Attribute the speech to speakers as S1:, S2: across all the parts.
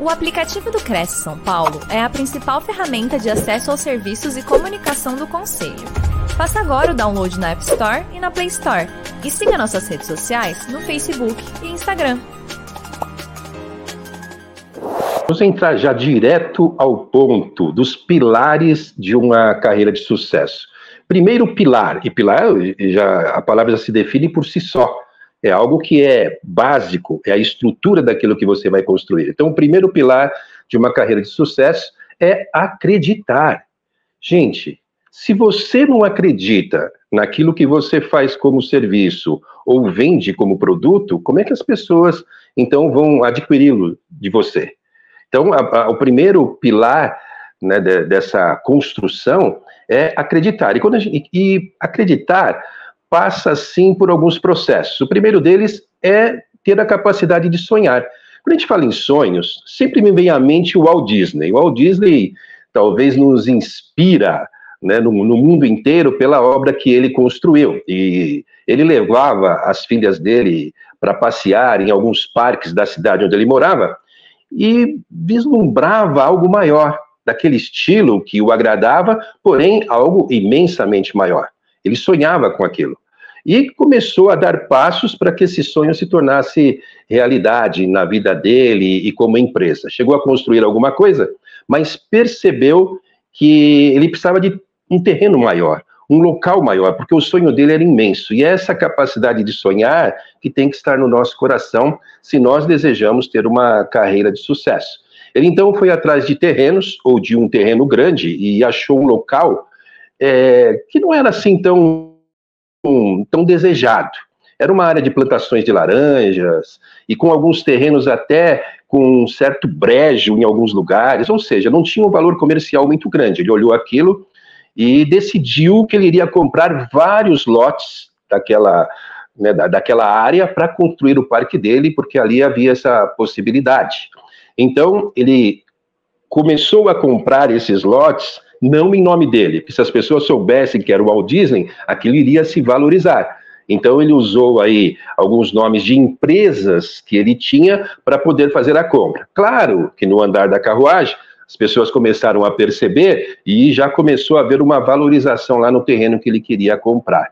S1: O aplicativo do Cresce São Paulo é a principal ferramenta de acesso aos serviços e comunicação do Conselho. Faça agora o download na App Store e na Play Store. E siga nossas redes sociais no Facebook e Instagram.
S2: Vamos entrar já direto ao ponto dos pilares de uma carreira de sucesso. Primeiro pilar, e pilar já a palavra já se define por si só é algo que é básico, é a estrutura daquilo que você vai construir. Então, o primeiro pilar de uma carreira de sucesso é acreditar. Gente, se você não acredita naquilo que você faz como serviço ou vende como produto, como é que as pessoas então vão adquiri-lo de você? Então, a, a, o primeiro pilar né, de, dessa construção é acreditar. E, gente, e acreditar passa sim por alguns processos. O primeiro deles é ter a capacidade de sonhar. Quando a gente fala em sonhos, sempre me vem à mente o Walt Disney. O Walt Disney talvez nos inspira né, no, no, mundo inteiro pela obra que ele construiu. E ele levava as filhas dele para passear em alguns parques da cidade onde ele morava e vislumbrava algo maior, daquele estilo que o agradava, porém algo imensamente maior. Ele sonhava com aquilo. E começou a dar passos para que esse sonho se tornasse realidade na vida dele e como empresa. Chegou a construir alguma coisa, mas percebeu que ele precisava de um terreno maior, um local maior, porque o sonho dele era imenso. E é essa capacidade de sonhar que tem que estar no nosso coração se nós desejamos ter uma carreira de sucesso. Ele então foi atrás de terrenos, ou de um terreno grande, e achou um local é, que não era assim tão, tão desejado. Era uma área de plantações de laranjas e com alguns terrenos até com um certo brejo em alguns lugares, ou seja, não tinha um valor comercial muito grande. Ele olhou aquilo e decidiu que ele iria comprar vários lotes daquela, né, daquela área para construir o parque dele, porque ali havia essa possibilidade. Então, ele começou a comprar esses lotes não em nome dele, porque se as pessoas soubessem que era o Walt Disney, aquilo iria se valorizar. Então ele usou aí alguns nomes de empresas que ele tinha para poder fazer a compra. Claro que no andar da carruagem as pessoas começaram a perceber e já começou a haver uma valorização lá no terreno que ele queria comprar.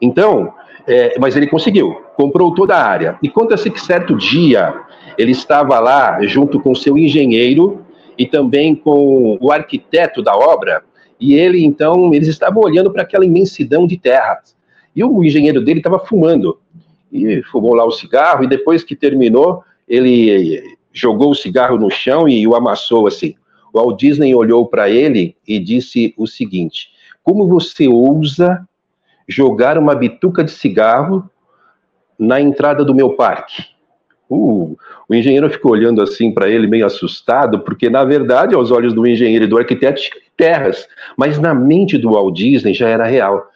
S2: Então, é, mas ele conseguiu, comprou toda a área. E conta-se que certo dia ele estava lá junto com seu engenheiro e também com o arquiteto da obra, e ele então, eles estavam olhando para aquela imensidão de terras. E o engenheiro dele estava fumando. E fumou lá o cigarro, e depois que terminou, ele jogou o cigarro no chão e o amassou assim. O Walt Disney olhou para ele e disse o seguinte: Como você ousa jogar uma bituca de cigarro na entrada do meu parque? Uh, o engenheiro ficou olhando assim para ele, meio assustado, porque na verdade, aos olhos do engenheiro e do arquiteto, terras, mas na mente do Walt Disney já era real.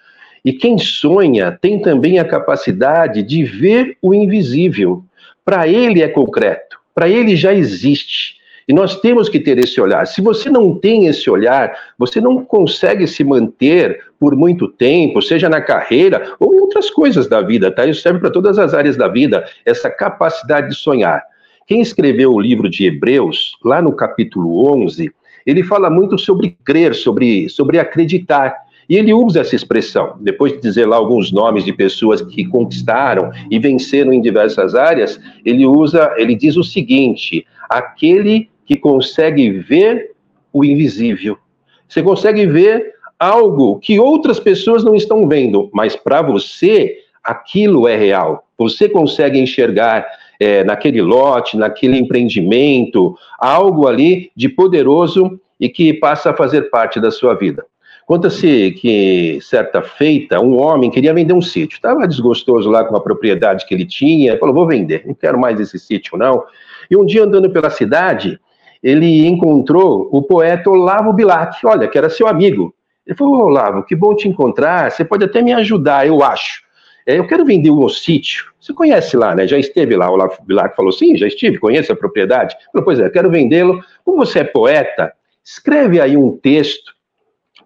S2: E quem sonha tem também a capacidade de ver o invisível. Para ele é concreto, para ele já existe. E nós temos que ter esse olhar. Se você não tem esse olhar, você não consegue se manter por muito tempo, seja na carreira ou em outras coisas da vida, tá? Isso serve para todas as áreas da vida, essa capacidade de sonhar. Quem escreveu o livro de Hebreus, lá no capítulo 11, ele fala muito sobre crer, sobre, sobre acreditar. E ele usa essa expressão, depois de dizer lá alguns nomes de pessoas que conquistaram e venceram em diversas áreas, ele usa, ele diz o seguinte: aquele que consegue ver o invisível. Você consegue ver algo que outras pessoas não estão vendo, mas para você aquilo é real. Você consegue enxergar é, naquele lote, naquele empreendimento, algo ali de poderoso e que passa a fazer parte da sua vida. Conta-se que, certa feita, um homem queria vender um sítio. Estava desgostoso lá com a propriedade que ele tinha, falou: vou vender, não quero mais esse sítio, não. E um dia, andando pela cidade, ele encontrou o poeta Olavo Bilac, olha, que era seu amigo. Ele falou, Olavo, que bom te encontrar, você pode até me ajudar, eu acho. É, eu quero vender um sítio. Você conhece lá, né? Já esteve lá. O Olavo Bilac falou, sim, já estive, conheço a propriedade. Falou, pois é, quero vendê-lo. Como você é poeta, escreve aí um texto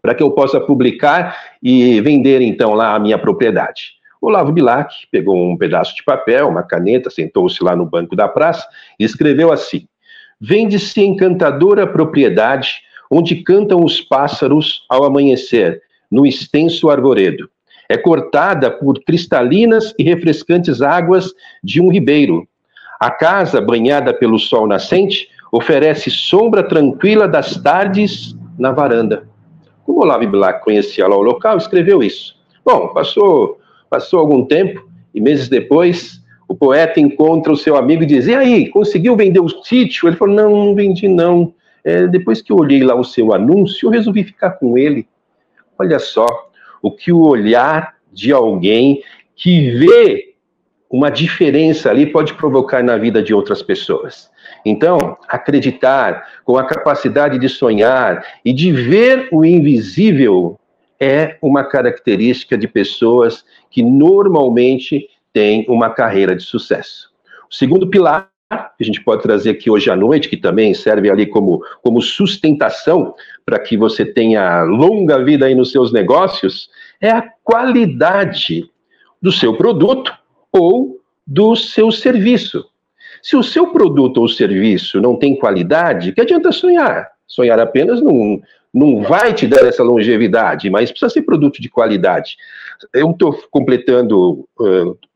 S2: para que eu possa publicar e vender, então, lá a minha propriedade. O Olavo Bilac pegou um pedaço de papel, uma caneta, sentou-se lá no banco da praça e escreveu assim: vende-se encantadora propriedade onde cantam os pássaros ao amanhecer, no extenso arvoredo. É cortada por cristalinas e refrescantes águas de um ribeiro. A casa, banhada pelo sol nascente, oferece sombra tranquila das tardes na varanda. Como Olavo Black conhecia lá o local, escreveu isso. Bom, passou, passou algum tempo e meses depois, o poeta encontra o seu amigo e diz: E aí, conseguiu vender o sítio? Ele falou: Não, não vendi, não. É, depois que eu olhei lá o seu anúncio, eu resolvi ficar com ele. Olha só, o que o olhar de alguém que vê uma diferença ali pode provocar na vida de outras pessoas. Então, acreditar com a capacidade de sonhar e de ver o invisível é uma característica de pessoas que normalmente têm uma carreira de sucesso. O segundo pilar que a gente pode trazer aqui hoje à noite, que também serve ali como, como sustentação para que você tenha longa vida aí nos seus negócios, é a qualidade do seu produto ou do seu serviço. Se o seu produto ou serviço não tem qualidade, que adianta sonhar? Sonhar apenas não, não vai te dar essa longevidade, mas precisa ser produto de qualidade. Eu estou completando,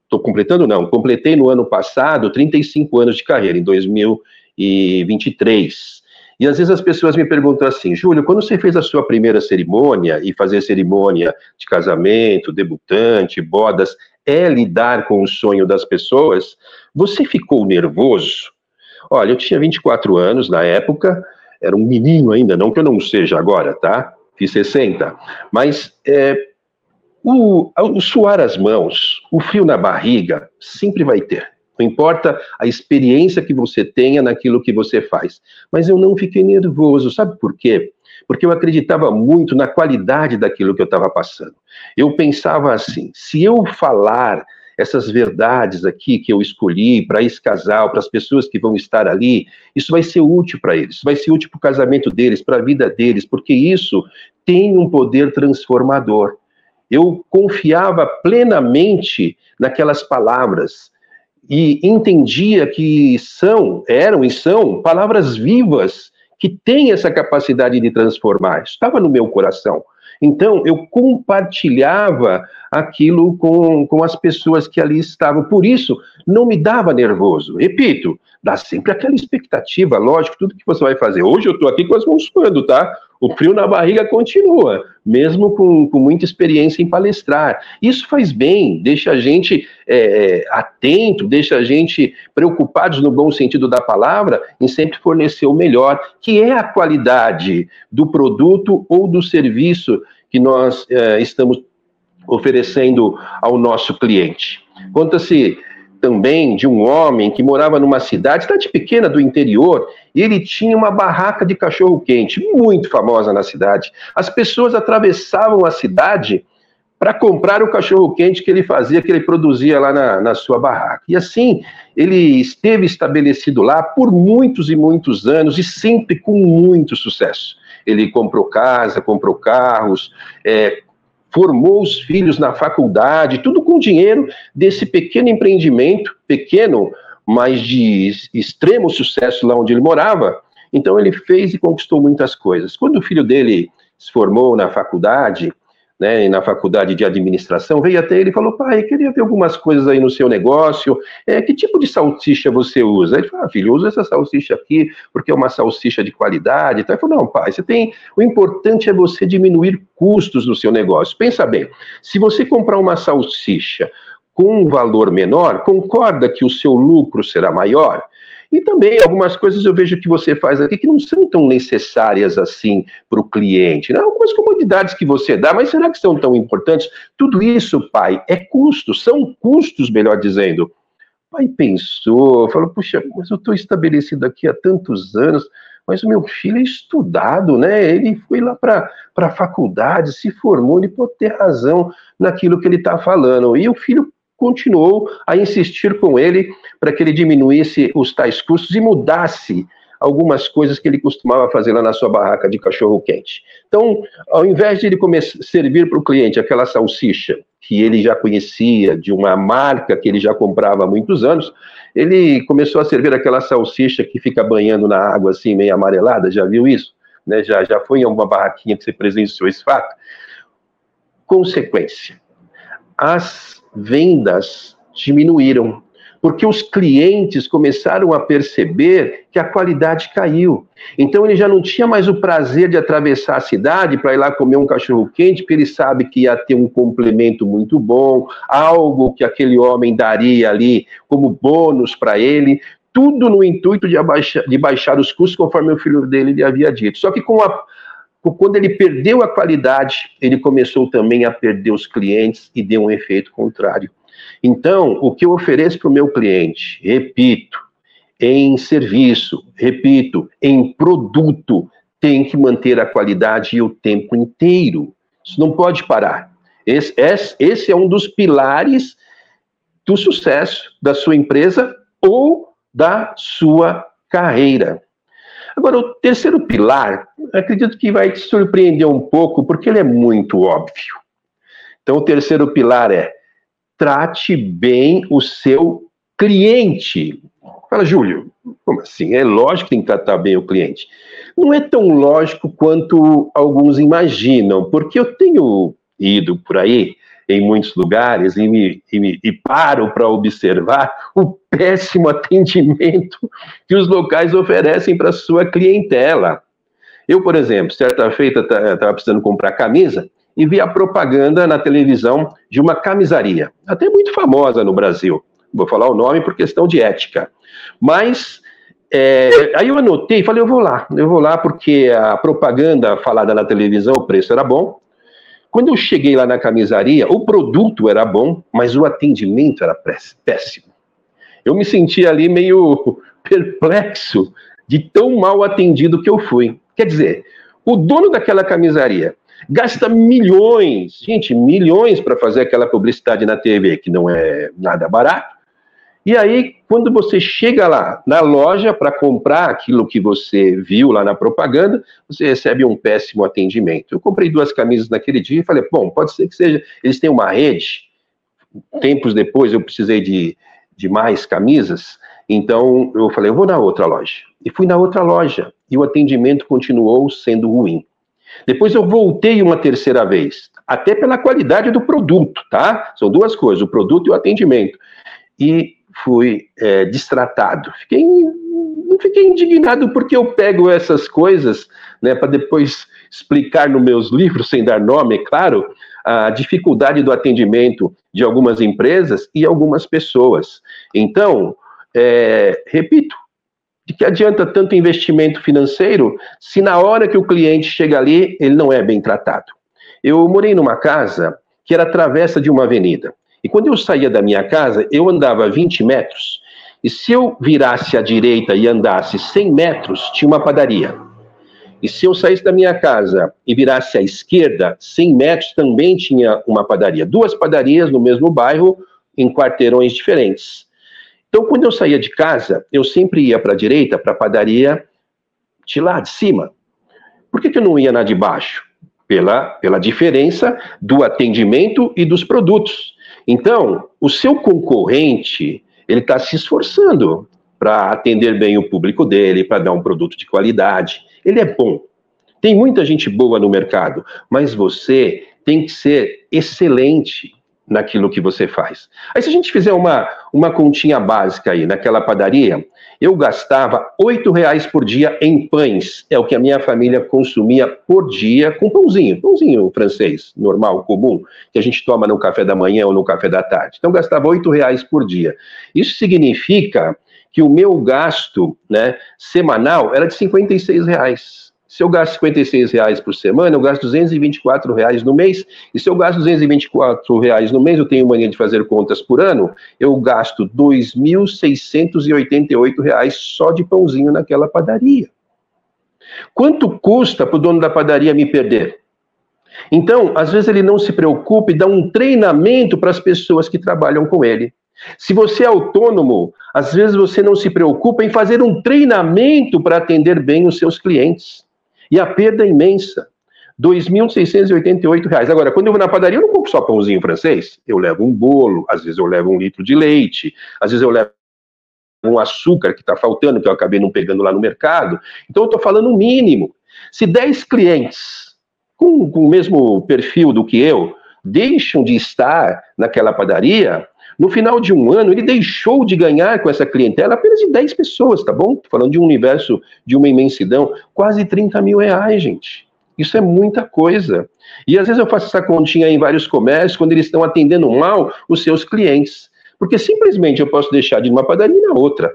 S2: estou completando não, completei no ano passado 35 anos de carreira, em 2023. E às vezes as pessoas me perguntam assim, Júlio, quando você fez a sua primeira cerimônia, e fazer cerimônia de casamento, debutante, bodas, é lidar com o sonho das pessoas, você ficou nervoso? Olha, eu tinha 24 anos na época, era um menino ainda, não que eu não seja agora, tá? Fiz 60. Mas é, o, o suar as mãos, o frio na barriga, sempre vai ter. Não importa a experiência que você tenha naquilo que você faz. Mas eu não fiquei nervoso, sabe por quê? Porque eu acreditava muito na qualidade daquilo que eu estava passando. Eu pensava assim: se eu falar essas verdades aqui que eu escolhi para esse casal, para as pessoas que vão estar ali, isso vai ser útil para eles, vai ser útil para o casamento deles, para a vida deles, porque isso tem um poder transformador. Eu confiava plenamente naquelas palavras e entendia que são, eram e são palavras vivas que têm essa capacidade de transformar. Estava no meu coração. Então, eu compartilhava aquilo com, com as pessoas que ali estavam. Por isso, não me dava nervoso. Repito, dá sempre aquela expectativa, lógico, tudo que você vai fazer. Hoje eu estou aqui com as mãos suando, tá? O frio na barriga continua, mesmo com, com muita experiência em palestrar. Isso faz bem, deixa a gente é, atento, deixa a gente preocupados no bom sentido da palavra em sempre fornecer o melhor, que é a qualidade do produto ou do serviço que nós é, estamos oferecendo ao nosso cliente. Conta-se também de um homem que morava numa cidade, cidade pequena do interior, e ele tinha uma barraca de cachorro-quente, muito famosa na cidade. As pessoas atravessavam a cidade para comprar o cachorro-quente que ele fazia, que ele produzia lá na, na sua barraca. E assim, ele esteve estabelecido lá por muitos e muitos anos e sempre com muito sucesso. Ele comprou casa, comprou carros, é, formou os filhos na faculdade, tudo com dinheiro desse pequeno empreendimento, pequeno, mas de extremo sucesso lá onde ele morava. Então ele fez e conquistou muitas coisas. Quando o filho dele se formou na faculdade, né, na faculdade de administração, veio até ele e falou: pai, queria ver algumas coisas aí no seu negócio. É, que tipo de salsicha você usa? Ele falou: ah, filho, eu uso essa salsicha aqui porque é uma salsicha de qualidade. Então, ele falou: não, pai, você tem. O importante é você diminuir custos no seu negócio. Pensa bem: se você comprar uma salsicha com um valor menor, concorda que o seu lucro será maior? E também algumas coisas eu vejo que você faz aqui que não são tão necessárias assim para o cliente. Né? Algumas comodidades que você dá, mas será que são tão importantes? Tudo isso, pai, é custo, são custos, melhor dizendo. O pai pensou, falou, puxa, mas eu estou estabelecido aqui há tantos anos, mas o meu filho é estudado, né? Ele foi lá para a faculdade, se formou, ele pode ter razão naquilo que ele está falando. E o filho continuou a insistir com ele para que ele diminuísse os tais custos e mudasse algumas coisas que ele costumava fazer lá na sua barraca de cachorro-quente. Então, ao invés de ele começar, servir para o cliente aquela salsicha que ele já conhecia, de uma marca que ele já comprava há muitos anos, ele começou a servir aquela salsicha que fica banhando na água assim, meio amarelada, já viu isso? Né? Já, já foi em alguma barraquinha que você presenciou esse fato? Consequência, as vendas diminuíram porque os clientes começaram a perceber que a qualidade caiu. Então ele já não tinha mais o prazer de atravessar a cidade para ir lá comer um cachorro quente, porque ele sabe que ia ter um complemento muito bom, algo que aquele homem daria ali como bônus para ele, tudo no intuito de, abaixar, de baixar os custos, conforme o filho dele lhe havia dito. Só que com a quando ele perdeu a qualidade, ele começou também a perder os clientes e deu um efeito contrário. Então, o que eu ofereço para o meu cliente, repito, em serviço, repito, em produto, tem que manter a qualidade o tempo inteiro. Isso não pode parar. Esse, esse, é um dos pilares do sucesso da sua empresa ou da sua carreira. Agora, o terceiro pilar, acredito que vai te surpreender um pouco, porque ele é muito óbvio. Então, o terceiro pilar é trate bem o seu cliente. Fala, Júlio, como assim? É lógico que tem que tratar bem o cliente. Não é tão lógico quanto alguns imaginam, porque eu tenho ido por aí em muitos lugares e, me, e, me, e paro para observar o péssimo atendimento que os locais oferecem para sua clientela. Eu, por exemplo, certa feita estava precisando comprar camisa e vi a propaganda na televisão de uma camisaria, até muito famosa no Brasil. Vou falar o nome por questão de ética. Mas é, aí eu anotei e falei, eu vou lá, eu vou lá porque a propaganda falada na televisão, o preço era bom. Quando eu cheguei lá na camisaria, o produto era bom, mas o atendimento era péssimo. Eu me senti ali meio perplexo de tão mal atendido que eu fui. Quer dizer, o dono daquela camisaria gasta milhões, gente, milhões para fazer aquela publicidade na TV, que não é nada barato. E aí, quando você chega lá na loja para comprar aquilo que você viu lá na propaganda, você recebe um péssimo atendimento. Eu comprei duas camisas naquele dia e falei, bom, pode ser que seja, eles têm uma rede. Tempos depois eu precisei de, de mais camisas, então eu falei, eu vou na outra loja. E fui na outra loja e o atendimento continuou sendo ruim. Depois eu voltei uma terceira vez, até pela qualidade do produto, tá? São duas coisas, o produto e o atendimento. E fui é, distratado. Fiquei, fiquei indignado porque eu pego essas coisas, né, para depois explicar nos meus livros, sem dar nome, é claro, a dificuldade do atendimento de algumas empresas e algumas pessoas. Então, é, repito, de que adianta tanto investimento financeiro se na hora que o cliente chega ali, ele não é bem tratado? Eu morei numa casa que era travessa de uma avenida. E quando eu saía da minha casa, eu andava 20 metros. E se eu virasse à direita e andasse 100 metros, tinha uma padaria. E se eu saísse da minha casa e virasse à esquerda, 100 metros, também tinha uma padaria. Duas padarias no mesmo bairro, em quarteirões diferentes. Então, quando eu saía de casa, eu sempre ia para a direita, para a padaria de lá de cima. Por que, que eu não ia na de baixo? Pela, pela diferença do atendimento e dos produtos. Então, o seu concorrente, ele está se esforçando para atender bem o público dele, para dar um produto de qualidade. Ele é bom. Tem muita gente boa no mercado, mas você tem que ser excelente naquilo que você faz. Aí se a gente fizer uma, uma continha básica aí, naquela padaria, eu gastava oito reais por dia em pães, é o que a minha família consumia por dia com pãozinho, pãozinho francês, normal, comum, que a gente toma no café da manhã ou no café da tarde. Então gastava oito reais por dia. Isso significa que o meu gasto né, semanal era de 56 reais. Se eu gasto 56 reais por semana, eu gasto 224 reais no mês. E se eu gasto 224 reais no mês, eu tenho mania de fazer contas por ano, eu gasto 2.688 reais só de pãozinho naquela padaria. Quanto custa para o dono da padaria me perder? Então, às vezes ele não se preocupa e dá um treinamento para as pessoas que trabalham com ele. Se você é autônomo, às vezes você não se preocupa em fazer um treinamento para atender bem os seus clientes. E a perda é imensa. R$ 2.688. Agora, quando eu vou na padaria, eu não compro só pãozinho francês. Eu levo um bolo, às vezes eu levo um litro de leite, às vezes eu levo um açúcar que está faltando, que eu acabei não pegando lá no mercado. Então, eu estou falando o mínimo. Se 10 clientes com, com o mesmo perfil do que eu deixam de estar naquela padaria, no final de um ano, ele deixou de ganhar com essa clientela apenas de 10 pessoas, tá bom? Tô falando de um universo de uma imensidão, quase 30 mil reais, gente. Isso é muita coisa. E às vezes eu faço essa continha em vários comércios, quando eles estão atendendo mal os seus clientes. Porque simplesmente eu posso deixar de uma padaria na outra.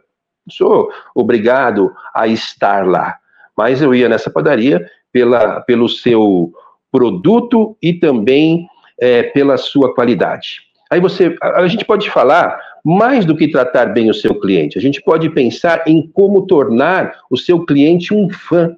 S2: Não sou obrigado a estar lá. Mas eu ia nessa padaria pela, pelo seu produto e também é, pela sua qualidade. Aí você, a, a gente pode falar mais do que tratar bem o seu cliente. A gente pode pensar em como tornar o seu cliente um fã.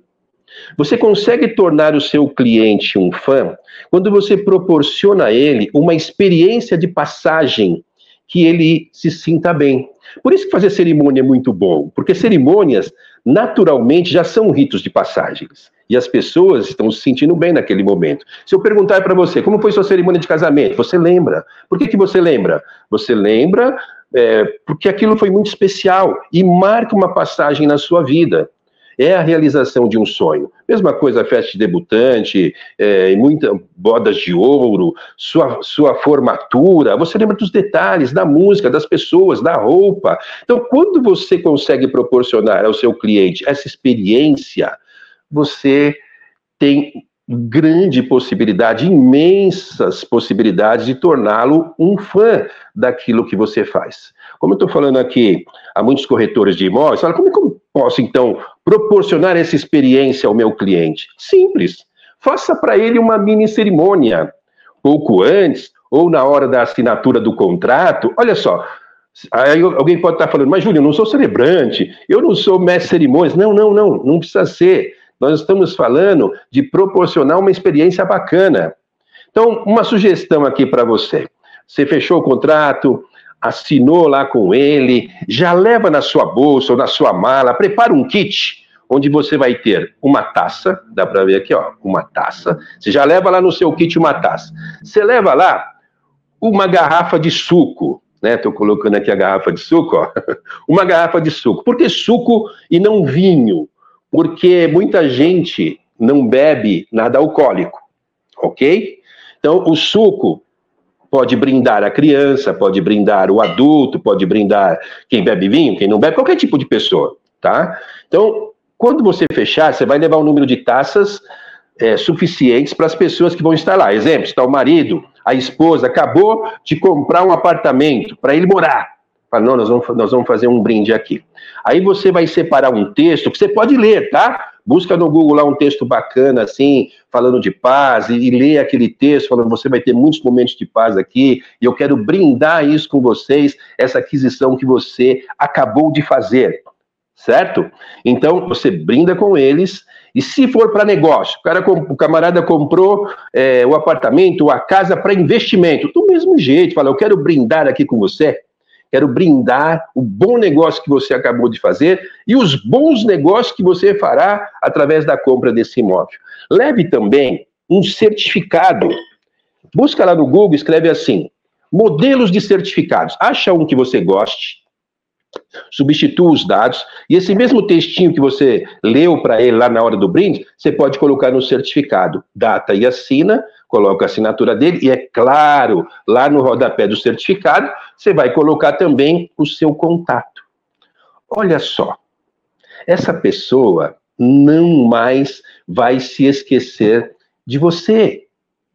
S2: Você consegue tornar o seu cliente um fã quando você proporciona a ele uma experiência de passagem que ele se sinta bem. Por isso que fazer cerimônia é muito bom, porque cerimônias naturalmente já são ritos de passagens. E as pessoas estão se sentindo bem naquele momento. Se eu perguntar para você, como foi sua cerimônia de casamento? Você lembra. Por que, que você lembra? Você lembra é, porque aquilo foi muito especial e marca uma passagem na sua vida é a realização de um sonho. Mesma coisa festa de debutante, é, muitas bodas de ouro, sua, sua formatura, você lembra dos detalhes, da música, das pessoas, da roupa. Então, quando você consegue proporcionar ao seu cliente essa experiência, você tem grande possibilidade, imensas possibilidades de torná-lo um fã daquilo que você faz. Como eu estou falando aqui, há muitos corretores de imóveis, fala, como, como posso então proporcionar essa experiência ao meu cliente? Simples. Faça para ele uma mini cerimônia, pouco antes ou na hora da assinatura do contrato. Olha só, Aí alguém pode estar falando, mas Júlio, eu não sou celebrante, eu não sou mestre cerimônias. Não, não, não, não precisa ser. Nós estamos falando de proporcionar uma experiência bacana. Então, uma sugestão aqui para você. Você fechou o contrato, assinou lá com ele, já leva na sua bolsa ou na sua mala, prepara um kit onde você vai ter uma taça, dá para ver aqui, ó, uma taça. Você já leva lá no seu kit uma taça. Você leva lá uma garrafa de suco, né? Estou colocando aqui a garrafa de suco, ó. uma garrafa de suco. Por que suco e não vinho? Porque muita gente não bebe nada alcoólico, ok? Então, o suco pode brindar a criança, pode brindar o adulto, pode brindar quem bebe vinho, quem não bebe, qualquer tipo de pessoa, tá? Então, quando você fechar, você vai levar um número de taças é, suficientes para as pessoas que vão estar lá. Exemplo, está o marido, a esposa, acabou de comprar um apartamento para ele morar. Fala, não, nós vamos, nós vamos fazer um brinde aqui. Aí você vai separar um texto que você pode ler, tá? Busca no Google lá um texto bacana, assim, falando de paz, e, e lê aquele texto, falando você vai ter muitos momentos de paz aqui, e eu quero brindar isso com vocês, essa aquisição que você acabou de fazer, certo? Então, você brinda com eles, e se for para negócio, o, cara, o camarada comprou é, o apartamento, a casa para investimento, do mesmo jeito, fala, eu quero brindar aqui com você, quero brindar o bom negócio que você acabou de fazer e os bons negócios que você fará através da compra desse imóvel. Leve também um certificado. Busca lá no Google, escreve assim: modelos de certificados. Acha um que você goste, substitua os dados e esse mesmo textinho que você leu para ele lá na hora do brinde, você pode colocar no certificado, data e assina, coloca a assinatura dele e é claro, lá no rodapé do certificado, você vai colocar também o seu contato. Olha só, essa pessoa não mais vai se esquecer de você.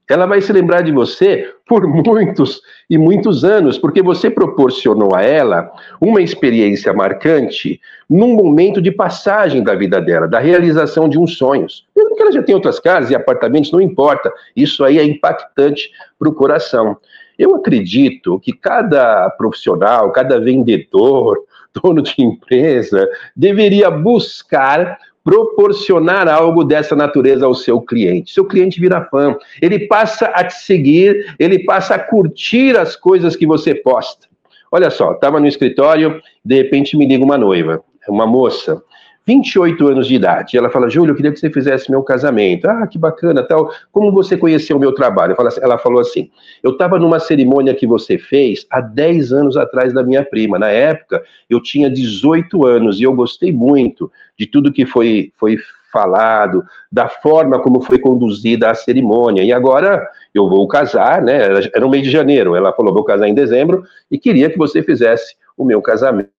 S2: Ela vai se lembrar de você por muitos e muitos anos, porque você proporcionou a ela uma experiência marcante num momento de passagem da vida dela, da realização de uns sonhos. Mesmo que ela já tenha outras casas e apartamentos, não importa. Isso aí é impactante para o coração. Eu acredito que cada profissional, cada vendedor, dono de empresa, deveria buscar proporcionar algo dessa natureza ao seu cliente. Seu cliente vira fã, ele passa a te seguir, ele passa a curtir as coisas que você posta. Olha só, estava no escritório, de repente me liga uma noiva, uma moça, 28 anos de idade. Ela fala, Júlio, eu queria que você fizesse meu casamento. Ah, que bacana, tal. Como você conheceu o meu trabalho? Ela falou assim, eu estava numa cerimônia que você fez há 10 anos atrás da minha prima. Na época, eu tinha 18 anos e eu gostei muito de tudo que foi, foi falado, da forma como foi conduzida a cerimônia. E agora eu vou casar, né? Era no mês de janeiro. Ela falou, vou casar em dezembro e queria que você fizesse o meu casamento.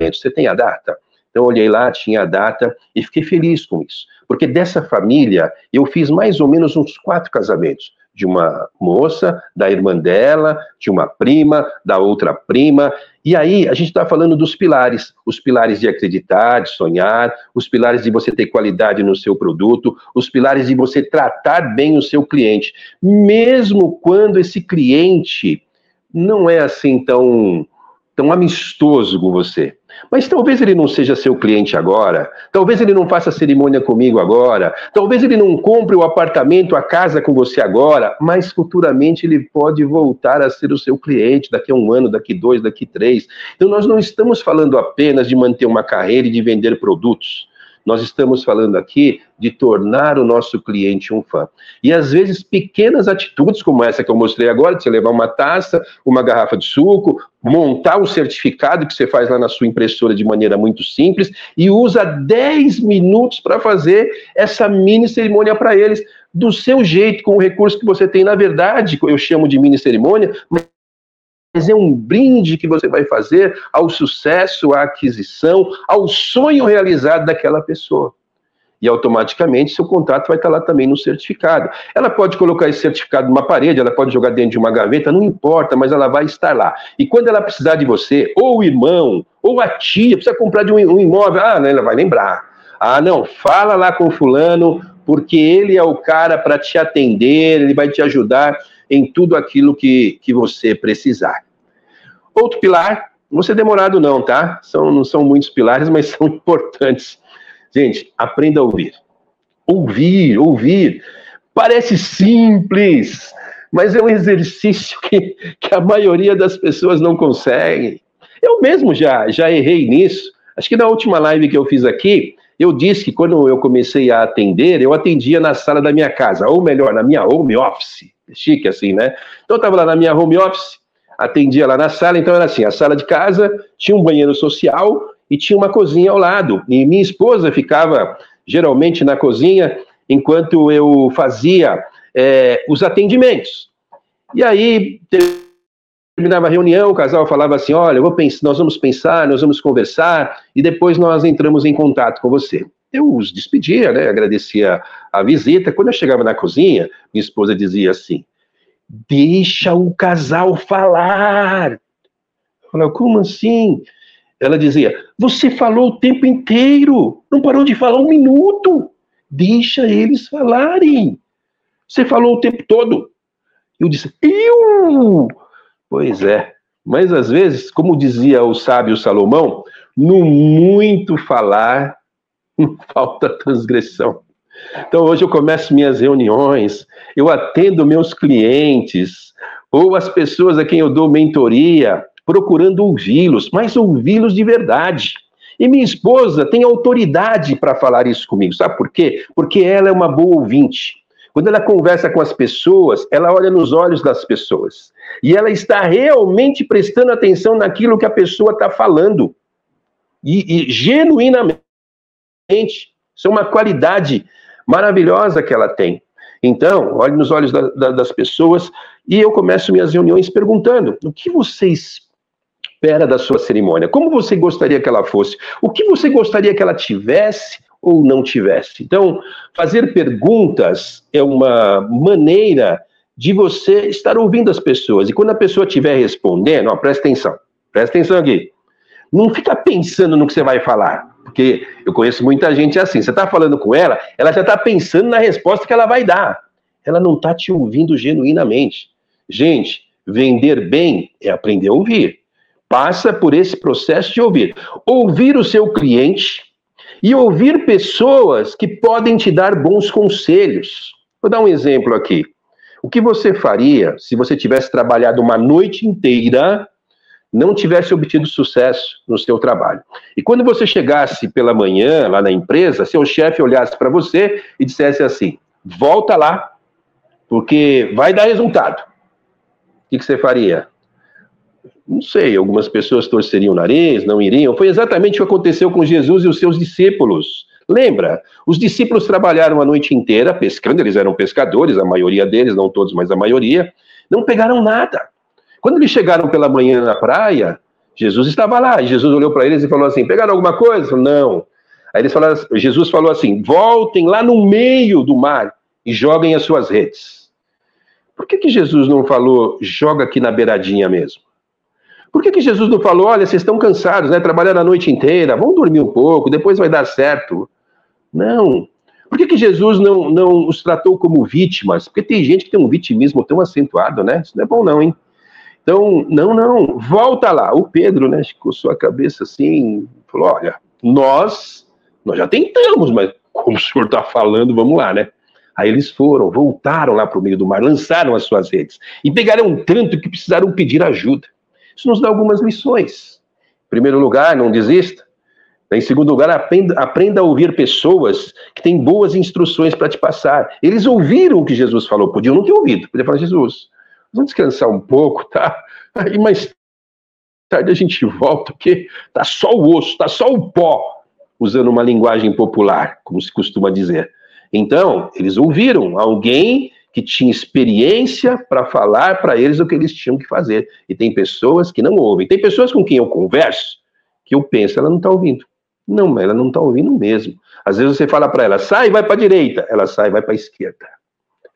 S2: Você tem a data? Então, olhei lá, tinha a data e fiquei feliz com isso. Porque dessa família, eu fiz mais ou menos uns quatro casamentos. De uma moça, da irmã dela, de uma prima, da outra prima. E aí, a gente está falando dos pilares: os pilares de acreditar, de sonhar, os pilares de você ter qualidade no seu produto, os pilares de você tratar bem o seu cliente. Mesmo quando esse cliente não é assim tão, tão amistoso com você. Mas talvez ele não seja seu cliente agora, talvez ele não faça cerimônia comigo agora, talvez ele não compre o apartamento, a casa com você agora, mas futuramente ele pode voltar a ser o seu cliente daqui a um ano, daqui dois, daqui três. Então nós não estamos falando apenas de manter uma carreira e de vender produtos. Nós estamos falando aqui de tornar o nosso cliente um fã. E às vezes pequenas atitudes como essa que eu mostrei agora, de você levar uma taça, uma garrafa de suco, montar um certificado que você faz lá na sua impressora de maneira muito simples e usa 10 minutos para fazer essa mini cerimônia para eles do seu jeito, com o recurso que você tem. Na verdade, eu chamo de mini cerimônia, mas mas é um brinde que você vai fazer ao sucesso, à aquisição, ao sonho realizado daquela pessoa. E automaticamente seu contrato vai estar lá também no certificado. Ela pode colocar esse certificado numa parede, ela pode jogar dentro de uma gaveta, não importa, mas ela vai estar lá. E quando ela precisar de você, ou o irmão, ou a tia, precisa comprar de um, imóvel, ah, ela vai lembrar. Ah, não, fala lá com fulano, porque ele é o cara para te atender, ele vai te ajudar em tudo aquilo que, que você precisar. Outro pilar, não ser demorado não, tá? São, não são muitos pilares, mas são importantes. Gente, aprenda a ouvir. Ouvir, ouvir. Parece simples, mas é um exercício que, que a maioria das pessoas não consegue. Eu mesmo já, já errei nisso. Acho que na última live que eu fiz aqui, eu disse que quando eu comecei a atender, eu atendia na sala da minha casa, ou melhor, na minha home office. Chique assim, né? Então eu estava lá na minha home office, atendia lá na sala, então era assim, a sala de casa tinha um banheiro social e tinha uma cozinha ao lado. E minha esposa ficava geralmente na cozinha enquanto eu fazia é, os atendimentos. E aí terminava a reunião, o casal falava assim: olha, pensar, nós vamos pensar, nós vamos conversar e depois nós entramos em contato com você. Eu os despedia, né? Agradecia a visita. Quando eu chegava na cozinha, minha esposa dizia assim: Deixa o casal falar. Eu falava, como assim? Ela dizia: Você falou o tempo inteiro, não parou de falar um minuto. Deixa eles falarem. Você falou o tempo todo. Eu disse: Eu! Pois é. Mas às vezes, como dizia o sábio Salomão, no muito falar, falta transgressão. Então hoje eu começo minhas reuniões, eu atendo meus clientes, ou as pessoas a quem eu dou mentoria, procurando ouvi-los, mas ouvi-los de verdade. E minha esposa tem autoridade para falar isso comigo, sabe por quê? Porque ela é uma boa ouvinte. Quando ela conversa com as pessoas, ela olha nos olhos das pessoas. E ela está realmente prestando atenção naquilo que a pessoa está falando. E, e genuinamente. Isso é uma qualidade maravilhosa que ela tem. Então, olhe nos olhos da, da, das pessoas e eu começo minhas reuniões perguntando: o que você espera da sua cerimônia? Como você gostaria que ela fosse? O que você gostaria que ela tivesse ou não tivesse? Então, fazer perguntas é uma maneira de você estar ouvindo as pessoas. E quando a pessoa estiver respondendo, ó, presta atenção, presta atenção aqui. Não fica pensando no que você vai falar. Porque eu conheço muita gente assim. Você está falando com ela, ela já está pensando na resposta que ela vai dar. Ela não está te ouvindo genuinamente. Gente, vender bem é aprender a ouvir. Passa por esse processo de ouvir. Ouvir o seu cliente e ouvir pessoas que podem te dar bons conselhos. Vou dar um exemplo aqui. O que você faria se você tivesse trabalhado uma noite inteira não tivesse obtido sucesso no seu trabalho. E quando você chegasse pela manhã lá na empresa, seu chefe olhasse para você e dissesse assim: volta lá, porque vai dar resultado. O que, que você faria? Não sei, algumas pessoas torceriam o nariz, não iriam. Foi exatamente o que aconteceu com Jesus e os seus discípulos. Lembra? Os discípulos trabalharam a noite inteira pescando, eles eram pescadores, a maioria deles, não todos, mas a maioria, não pegaram nada. Quando eles chegaram pela manhã na praia, Jesus estava lá, e Jesus olhou para eles e falou assim: pegaram alguma coisa? Não. Aí eles falaram, Jesus falou assim: voltem lá no meio do mar e joguem as suas redes. Por que, que Jesus não falou, joga aqui na beiradinha mesmo? Por que, que Jesus não falou, olha, vocês estão cansados, né? Trabalharam a noite inteira, vão dormir um pouco, depois vai dar certo. Não. Por que, que Jesus não, não os tratou como vítimas? Porque tem gente que tem um vitimismo tão acentuado, né? Isso não é bom, não, hein? Então, não, não, volta lá. O Pedro, né, coçou a cabeça assim, falou: olha, nós, nós já tentamos, mas como o senhor está falando, vamos lá, né? Aí eles foram, voltaram lá para o meio do mar, lançaram as suas redes e pegaram tanto que precisaram pedir ajuda. Isso nos dá algumas lições. Em primeiro lugar, não desista. Em segundo lugar, aprenda, aprenda a ouvir pessoas que têm boas instruções para te passar. Eles ouviram o que Jesus falou, podiam não ter ouvido, podia falar, Jesus, vamos descansar um pouco, tá? Aí mais tarde a gente volta, porque tá só o osso, tá só o pó, usando uma linguagem popular, como se costuma dizer. Então, eles ouviram alguém que tinha experiência para falar para eles o que eles tinham que fazer. E tem pessoas que não ouvem. Tem pessoas com quem eu converso que eu penso, ela não está ouvindo. Não, ela não está ouvindo mesmo. Às vezes você fala para ela, sai, vai para a direita. Ela sai, vai para a esquerda.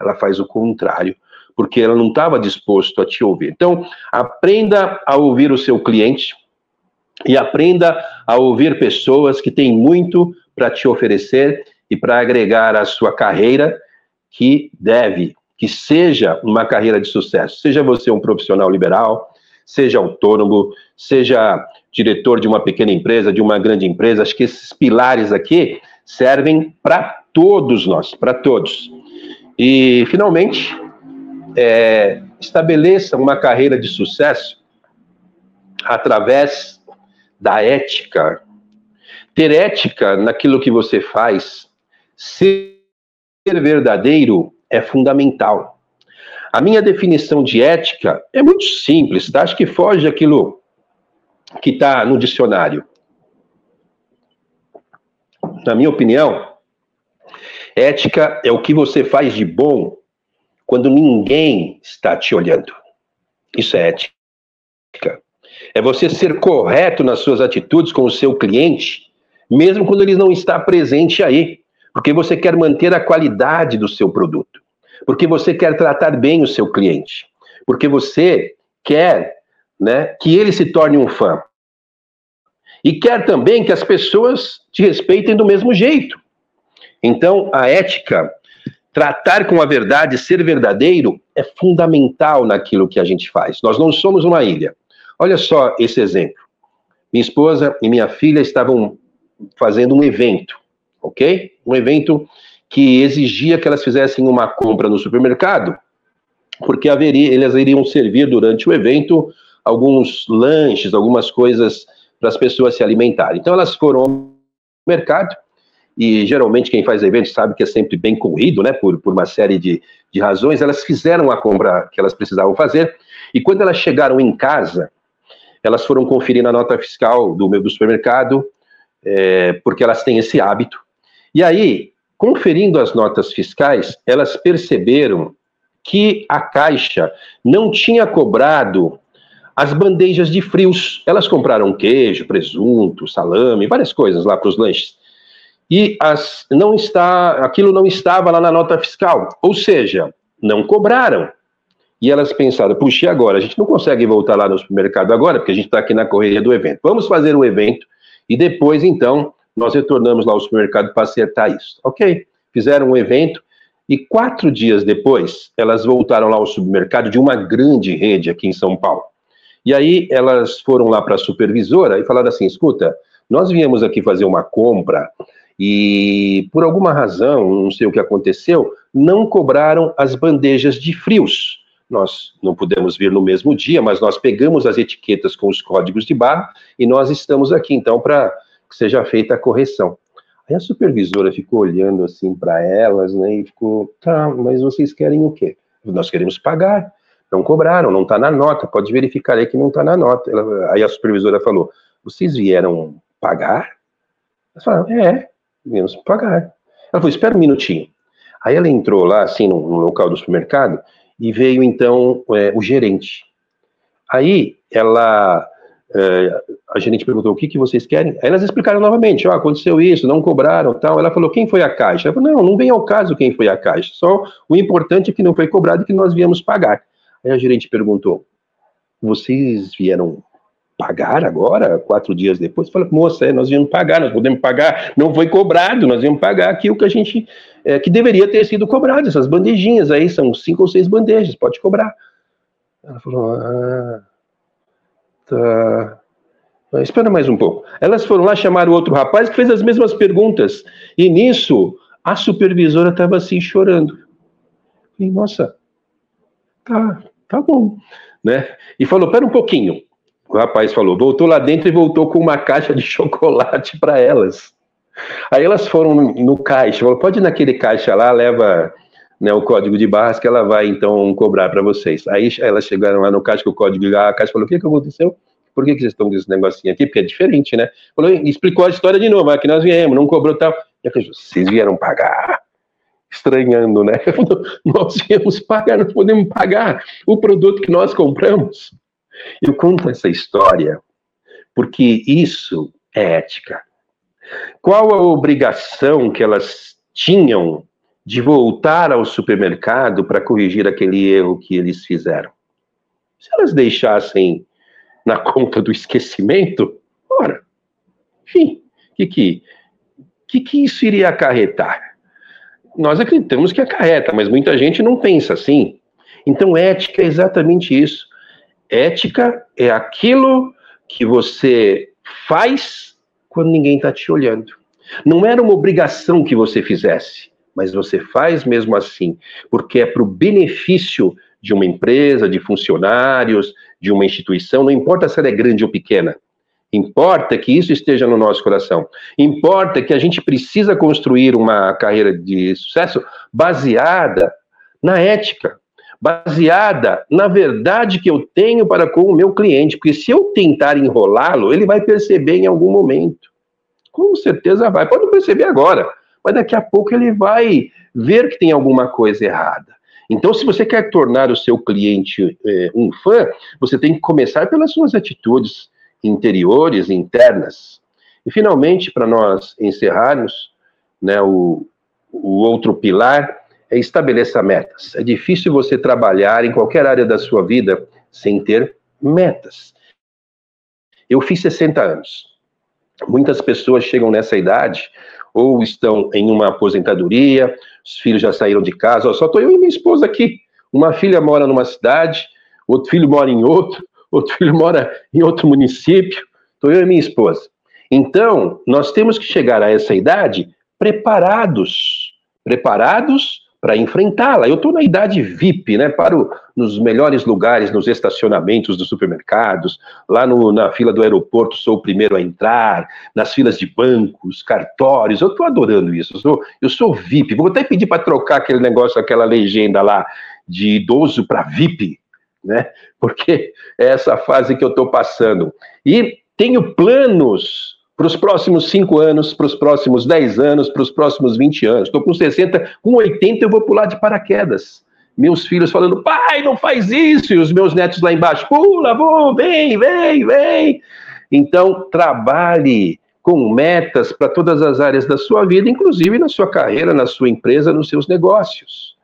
S2: Ela faz o contrário, porque ela não estava disposto a te ouvir. Então, aprenda a ouvir o seu cliente e aprenda a ouvir pessoas que têm muito para te oferecer e para agregar à sua carreira que deve, que seja uma carreira de sucesso. Seja você um profissional liberal, seja autônomo, seja diretor de uma pequena empresa, de uma grande empresa. Acho que esses pilares aqui servem para todos nós, para todos. E, finalmente, é, estabeleça uma carreira de sucesso através da ética. Ter ética naquilo que você faz, ser verdadeiro é fundamental. A minha definição de ética é muito simples, tá? Acho que foge daquilo que está no dicionário. Na minha opinião, ética é o que você faz de bom quando ninguém está te olhando. Isso é ética. É você ser correto nas suas atitudes com o seu cliente, mesmo quando ele não está presente aí porque você quer manter a qualidade do seu produto, porque você quer tratar bem o seu cliente, porque você quer né, que ele se torne um fã. E quer também que as pessoas te respeitem do mesmo jeito. Então, a ética, tratar com a verdade, ser verdadeiro, é fundamental naquilo que a gente faz. Nós não somos uma ilha. Olha só esse exemplo. Minha esposa e minha filha estavam fazendo um evento ok? Um evento que exigia que elas fizessem uma compra no supermercado, porque haveria, elas iriam servir durante o evento alguns lanches, algumas coisas para as pessoas se alimentarem. Então elas foram ao mercado, e geralmente quem faz evento sabe que é sempre bem corrido, né, por, por uma série de, de razões, elas fizeram a compra que elas precisavam fazer, e quando elas chegaram em casa, elas foram conferir na nota fiscal do meu do supermercado, é, porque elas têm esse hábito, e aí, conferindo as notas fiscais, elas perceberam que a Caixa não tinha cobrado as bandejas de frios. Elas compraram queijo, presunto, salame, várias coisas lá para os lanches. E as, não está, aquilo não estava lá na nota fiscal. Ou seja, não cobraram. E elas pensaram, puxa, e agora? A gente não consegue voltar lá no supermercado agora, porque a gente está aqui na correria do evento. Vamos fazer o evento e depois, então, nós retornamos lá ao supermercado para acertar isso. Ok, fizeram um evento e quatro dias depois elas voltaram lá ao supermercado de uma grande rede aqui em São Paulo. E aí elas foram lá para a supervisora e falaram assim: escuta, nós viemos aqui fazer uma compra e por alguma razão, não sei o que aconteceu, não cobraram as bandejas de frios. nós não pudemos vir no mesmo dia, mas nós pegamos as etiquetas com os códigos de barra e nós estamos aqui, então, para que seja feita a correção. Aí a supervisora ficou olhando assim para elas, né, e ficou, tá, mas vocês querem o quê? Nós queremos pagar. Não cobraram, não está na nota, pode verificar aí que não está na nota. Ela, aí a supervisora falou, vocês vieram pagar? Elas falaram, é, viemos pagar. Ela falou, espera um minutinho. Aí ela entrou lá, assim, no, no local do supermercado, e veio então é, o gerente. Aí ela é, a gerente perguntou o que, que vocês querem. Aí elas explicaram novamente: ó, oh, aconteceu isso, não cobraram tal. Ela falou: quem foi a caixa? Ela falou: não, não vem ao caso quem foi a caixa. Só o importante é que não foi cobrado e que nós viemos pagar. Aí a gerente perguntou: vocês vieram pagar agora, quatro dias depois? Fala, moça, é, nós viemos pagar, nós podemos pagar, não foi cobrado, nós viemos pagar aquilo que a gente, é, que deveria ter sido cobrado, essas bandejinhas aí, são cinco ou seis bandejas, pode cobrar. Ela falou, ah, Tá. Espera mais um pouco. Elas foram lá chamar o outro rapaz que fez as mesmas perguntas. E nisso, a supervisora estava assim chorando. E, nossa, tá, tá bom. Né? E falou: pera um pouquinho. O rapaz falou, voltou lá dentro e voltou com uma caixa de chocolate para elas. Aí elas foram no, caixa, falou, pode ir naquele caixa lá, leva né, o código de barras que ela vai então cobrar para vocês. Aí elas chegaram lá no caixa com o código de barras, a caixa falou: o que, que aconteceu? Por que, que vocês estão com esse negocinho aqui? Porque é diferente, né? Falou, explicou a história de novo, aqui nós viemos, não cobrou tal. Eu falei, vocês vieram pagar? Estranhando, né? nós viemos pagar, nós podemos pagar o produto que nós compramos. Eu conto essa história porque isso é ética. Qual a obrigação que elas tinham de voltar ao supermercado para corrigir aquele erro que eles fizeram. Se elas deixassem na conta do esquecimento, ora, enfim, o que, que, que, que isso iria acarretar? Nós acreditamos que acarreta, mas muita gente não pensa assim. Então, ética é exatamente isso. Ética é aquilo que você faz quando ninguém está te olhando. Não era uma obrigação que você fizesse mas você faz mesmo assim, porque é para o benefício de uma empresa, de funcionários, de uma instituição, não importa se ela é grande ou pequena. Importa que isso esteja no nosso coração. Importa que a gente precisa construir uma carreira de sucesso baseada na ética, baseada na verdade que eu tenho para com o meu cliente, porque se eu tentar enrolá-lo, ele vai perceber em algum momento. Com certeza vai. Pode perceber agora mas daqui a pouco ele vai ver que tem alguma coisa errada. Então, se você quer tornar o seu cliente é, um fã, você tem que começar pelas suas atitudes interiores, internas. E, finalmente, para nós encerrarmos, né, o, o outro pilar estabeleça metas. É difícil você trabalhar em qualquer área da sua vida sem ter metas. Eu fiz 60 anos. Muitas pessoas chegam nessa idade ou estão em uma aposentadoria, os filhos já saíram de casa, só estou eu e minha esposa aqui. Uma filha mora numa cidade, outro filho mora em outro, outro filho mora em outro município, estou eu e minha esposa. Então, nós temos que chegar a essa idade preparados, preparados para enfrentá-la. Eu estou na idade VIP, né? Paro nos melhores lugares, nos estacionamentos dos supermercados, lá no, na fila do aeroporto sou o primeiro a entrar, nas filas de bancos, cartórios. Eu estou adorando isso. Eu sou, eu sou VIP. Vou até pedir para trocar aquele negócio, aquela legenda lá de idoso para VIP, né? Porque é essa fase que eu estou passando. E tenho planos para os próximos 5 anos, para os próximos 10 anos, para os próximos 20 anos. Estou com 60, com 80 eu vou pular de paraquedas. Meus filhos falando, pai, não faz isso, e os meus netos lá embaixo, pula, vou, vem, vem, vem. Então, trabalhe com metas para todas as áreas da sua vida, inclusive na sua carreira, na sua empresa, nos seus negócios.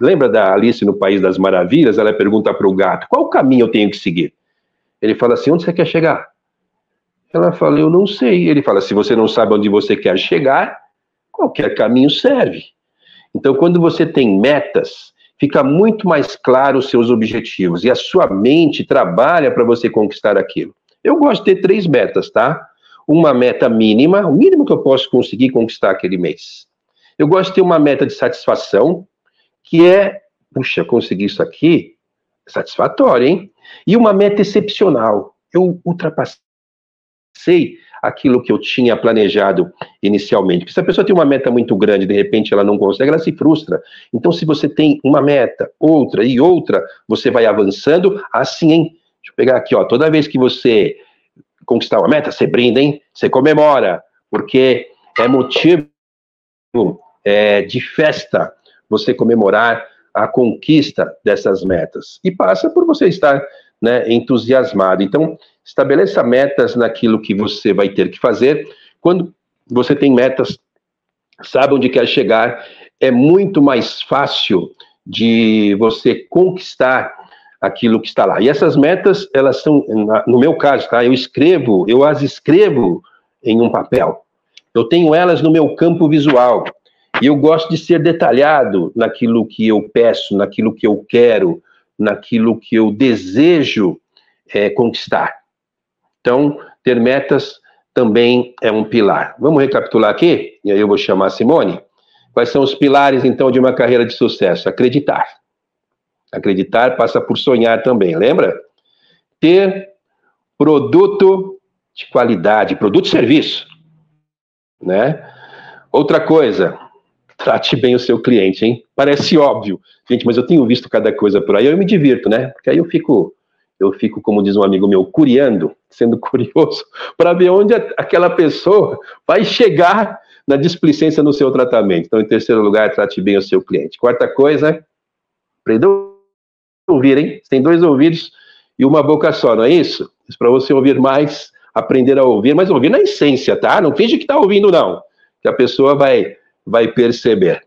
S2: Lembra da Alice no País das Maravilhas? Ela pergunta para o gato: qual caminho eu tenho que seguir? Ele fala assim: onde você quer chegar? Ela fala, eu não sei. Ele fala, se você não sabe onde você quer chegar, qualquer caminho serve. Então, quando você tem metas, fica muito mais claro os seus objetivos e a sua mente trabalha para você conquistar aquilo. Eu gosto de ter três metas, tá? Uma meta mínima, o mínimo que eu posso conseguir conquistar aquele mês. Eu gosto de ter uma meta de satisfação, que é, puxa, consegui isso aqui, satisfatória, hein? E uma meta excepcional. Eu ultrapassei aquilo que eu tinha planejado inicialmente. Porque se a pessoa tem uma meta muito grande, de repente ela não consegue, ela se frustra. Então, se você tem uma meta, outra e outra, você vai avançando assim, hein? Deixa eu pegar aqui, ó. Toda vez que você conquistar uma meta, você brinda, hein? Você comemora, porque é motivo é, de festa você comemorar a conquista dessas metas. E passa por você estar né, entusiasmado. Então, estabeleça metas naquilo que você vai ter que fazer. Quando você tem metas, sabe onde quer chegar, é muito mais fácil de você conquistar aquilo que está lá. E essas metas, elas são, no meu caso, tá? Eu escrevo, eu as escrevo em um papel. Eu tenho elas no meu campo visual. E eu gosto de ser detalhado naquilo que eu peço, naquilo que eu quero, naquilo que eu desejo é, conquistar. Então, ter metas também é um pilar. Vamos recapitular aqui? E aí eu vou chamar a Simone. Quais são os pilares, então, de uma carreira de sucesso? Acreditar. Acreditar passa por sonhar também, lembra? Ter produto de qualidade, produto e serviço, né? Outra coisa, trate bem o seu cliente, hein? Parece óbvio, gente, mas eu tenho visto cada coisa por aí, eu me divirto, né? Porque aí eu fico, eu fico, como diz um amigo meu, curiando, sendo curioso, para ver onde aquela pessoa vai chegar na displicência no seu tratamento. Então, em terceiro lugar, trate bem o seu cliente. Quarta coisa, aprenda ouvir, hein? Você tem dois ouvidos e uma boca só, não é isso? Isso para você ouvir mais, aprender a ouvir, mas ouvir na essência, tá? Não finge que está ouvindo, não. Que a pessoa vai vai perceber.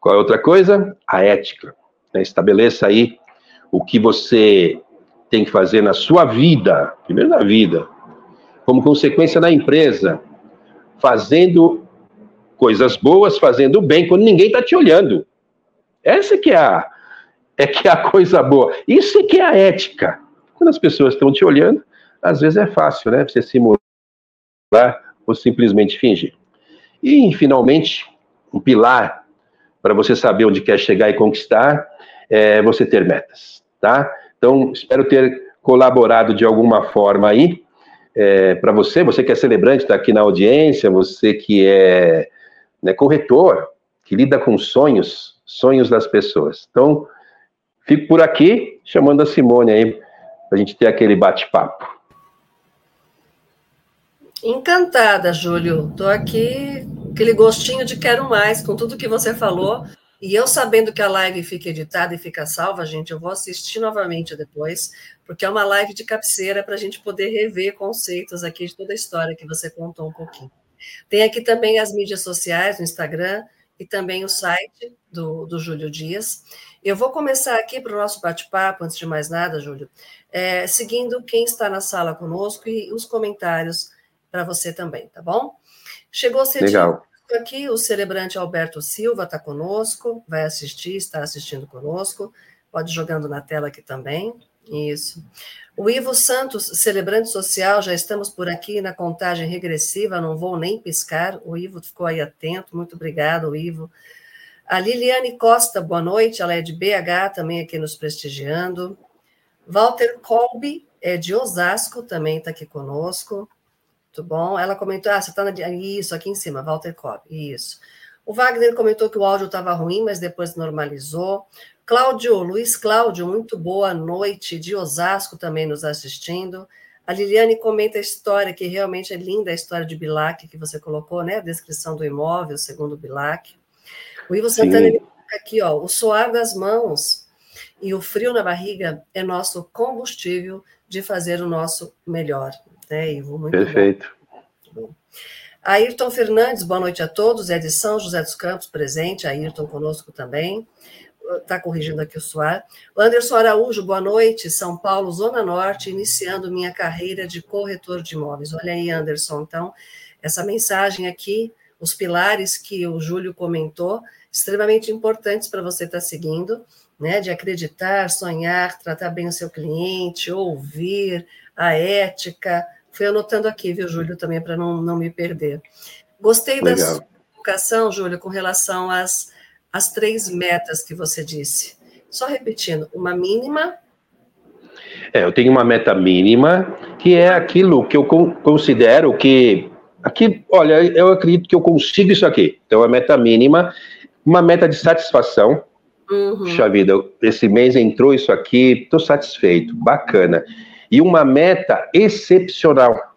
S2: Qual é outra coisa? A ética. Né? Estabeleça aí o que você tem que fazer na sua vida, primeiro na vida, como consequência na empresa, fazendo coisas boas, fazendo bem, quando ninguém está te olhando. Essa que é a, é que é a coisa boa. Isso é que é a ética. Quando as pessoas estão te olhando, às vezes é fácil, né? Você simular ou simplesmente fingir. E, finalmente, um pilar para você saber onde quer chegar e conquistar, é você ter metas, tá? Então, espero ter colaborado de alguma forma aí é, para você, você que é celebrante, está aqui na audiência, você que é né, corretor, que lida com sonhos, sonhos das pessoas. Então, fico por aqui, chamando a Simone aí, para a gente ter aquele bate-papo.
S3: Encantada, Júlio. Estou aqui aquele gostinho de quero mais com tudo que você falou. E eu sabendo que a live fica editada e fica salva, gente, eu vou assistir novamente depois, porque é uma live de cabeceira para a gente poder rever conceitos aqui de toda a história que você contou um pouquinho. Tem aqui também as mídias sociais, no Instagram e também o site do, do Júlio Dias. Eu vou começar aqui para o nosso bate-papo, antes de mais nada, Júlio, é, seguindo quem está na sala conosco e os comentários para você também, tá bom? Chegou cedinho aqui, o celebrante Alberto Silva está conosco, vai assistir, está assistindo conosco, pode jogando na tela aqui também. Isso. O Ivo Santos, celebrante social, já estamos por aqui na contagem regressiva, não vou nem piscar. O Ivo ficou aí atento, muito obrigado, Ivo. A Liliane Costa, boa noite, ela é de BH, também aqui nos prestigiando. Walter Colby, é de Osasco, também está aqui conosco. Muito bom. Ela comentou, ah, você está na... Isso, aqui em cima, Walter Cobb, isso. O Wagner comentou que o áudio estava ruim, mas depois normalizou. Cláudio, Luiz Cláudio, muito boa noite, de Osasco também nos assistindo. A Liliane comenta a história, que realmente é linda a história de Bilac, que você colocou, né? A descrição do imóvel, segundo Bilac. O Ivo Santana ele aqui, ó, o suar das mãos e o frio na barriga é nosso combustível de fazer o nosso melhor né, Ivo? Muito
S2: Perfeito.
S3: Bom. Ayrton Fernandes, boa noite a todos. É de São José dos Campos, presente. Ayrton conosco também. Está corrigindo aqui o Soar. Anderson Araújo, boa noite. São Paulo, Zona Norte, iniciando minha carreira de corretor de imóveis. Olha aí, Anderson. Então, essa mensagem aqui, os pilares que o Júlio comentou, extremamente importantes para você estar tá seguindo, né? De acreditar, sonhar, tratar bem o seu cliente, ouvir, a ética, Fui anotando aqui, viu, Júlio, também para não, não me perder. Gostei Legal. da sua colocação, Júlio, com relação às, às três metas que você disse. Só repetindo, uma mínima,
S2: É, eu tenho uma meta mínima, que é aquilo que eu considero que. Aqui, olha, eu acredito que eu consigo isso aqui. Então, a meta mínima, uma meta de satisfação. Uhum. Puxa vida, esse mês entrou isso aqui, estou satisfeito, bacana. E uma meta excepcional,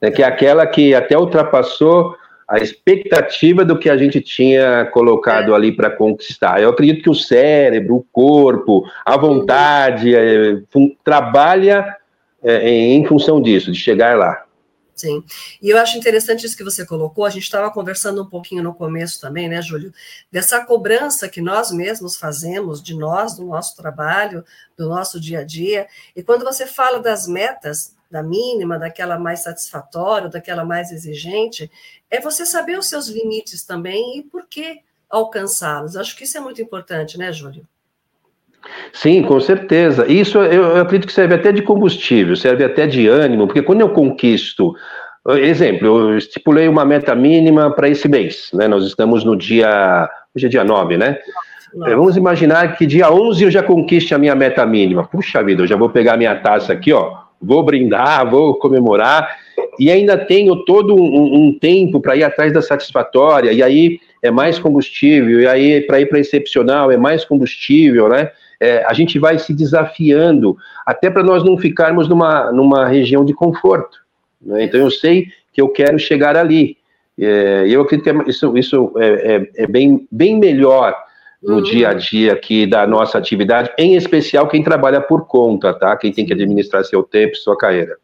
S2: né, que é aquela que até ultrapassou a expectativa do que a gente tinha colocado ali para conquistar. Eu acredito que o cérebro, o corpo, a vontade é, trabalha é, em função disso, de chegar lá.
S3: Sim, e eu acho interessante isso que você colocou. A gente estava conversando um pouquinho no começo também, né, Júlio? Dessa cobrança que nós mesmos fazemos de nós, do nosso trabalho, do nosso dia a dia. E quando você fala das metas, da mínima, daquela mais satisfatória, daquela mais exigente, é você saber os seus limites também e por que alcançá-los. Acho que isso é muito importante, né, Júlio?
S2: Sim, com certeza. Isso eu, eu acredito que serve até de combustível, serve até de ânimo, porque quando eu conquisto Exemplo, eu estipulei uma meta mínima para esse mês, né? Nós estamos no dia. Hoje é dia 9, né? Vamos imaginar que dia 11 eu já conquiste a minha meta mínima. Puxa vida, eu já vou pegar minha taça aqui, ó vou brindar, vou comemorar, e ainda tenho todo um, um tempo para ir atrás da satisfatória, e aí é mais combustível, e aí para ir para excepcional é mais combustível, né? É, a gente vai se desafiando, até para nós não ficarmos numa, numa região de conforto. Né? Então eu sei que eu quero chegar ali. É, eu acredito que é, isso, isso é, é, é no bem melhor no uhum. dia a dia aqui da nossa atividade, em especial quem trabalha por conta, tá? Quem tem que administrar seu tempo, sua carreira.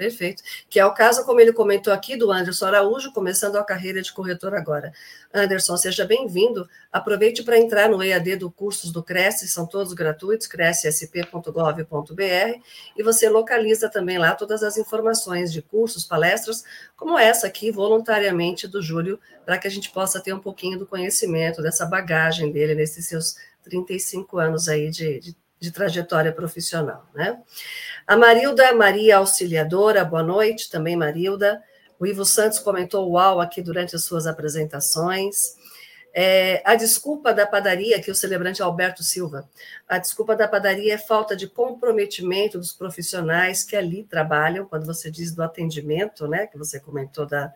S3: Perfeito. Que é o caso, como ele comentou aqui, do Anderson Araújo, começando a carreira de corretor agora. Anderson, seja bem-vindo. Aproveite para entrar no EAD do Cursos do Cresce, são todos gratuitos, crescsp.gov.br, e você localiza também lá todas as informações de cursos, palestras, como essa aqui, voluntariamente, do Júlio, para que a gente possa ter um pouquinho do conhecimento, dessa bagagem dele nesses seus 35 anos aí de, de de trajetória profissional, né? A Marilda Maria Auxiliadora, boa noite, também Marilda. O Ivo Santos comentou uau aqui durante as suas apresentações. É, a desculpa da padaria, que o celebrante Alberto Silva, a desculpa da padaria é falta de comprometimento dos profissionais que ali trabalham, quando você diz do atendimento, né, que você comentou da,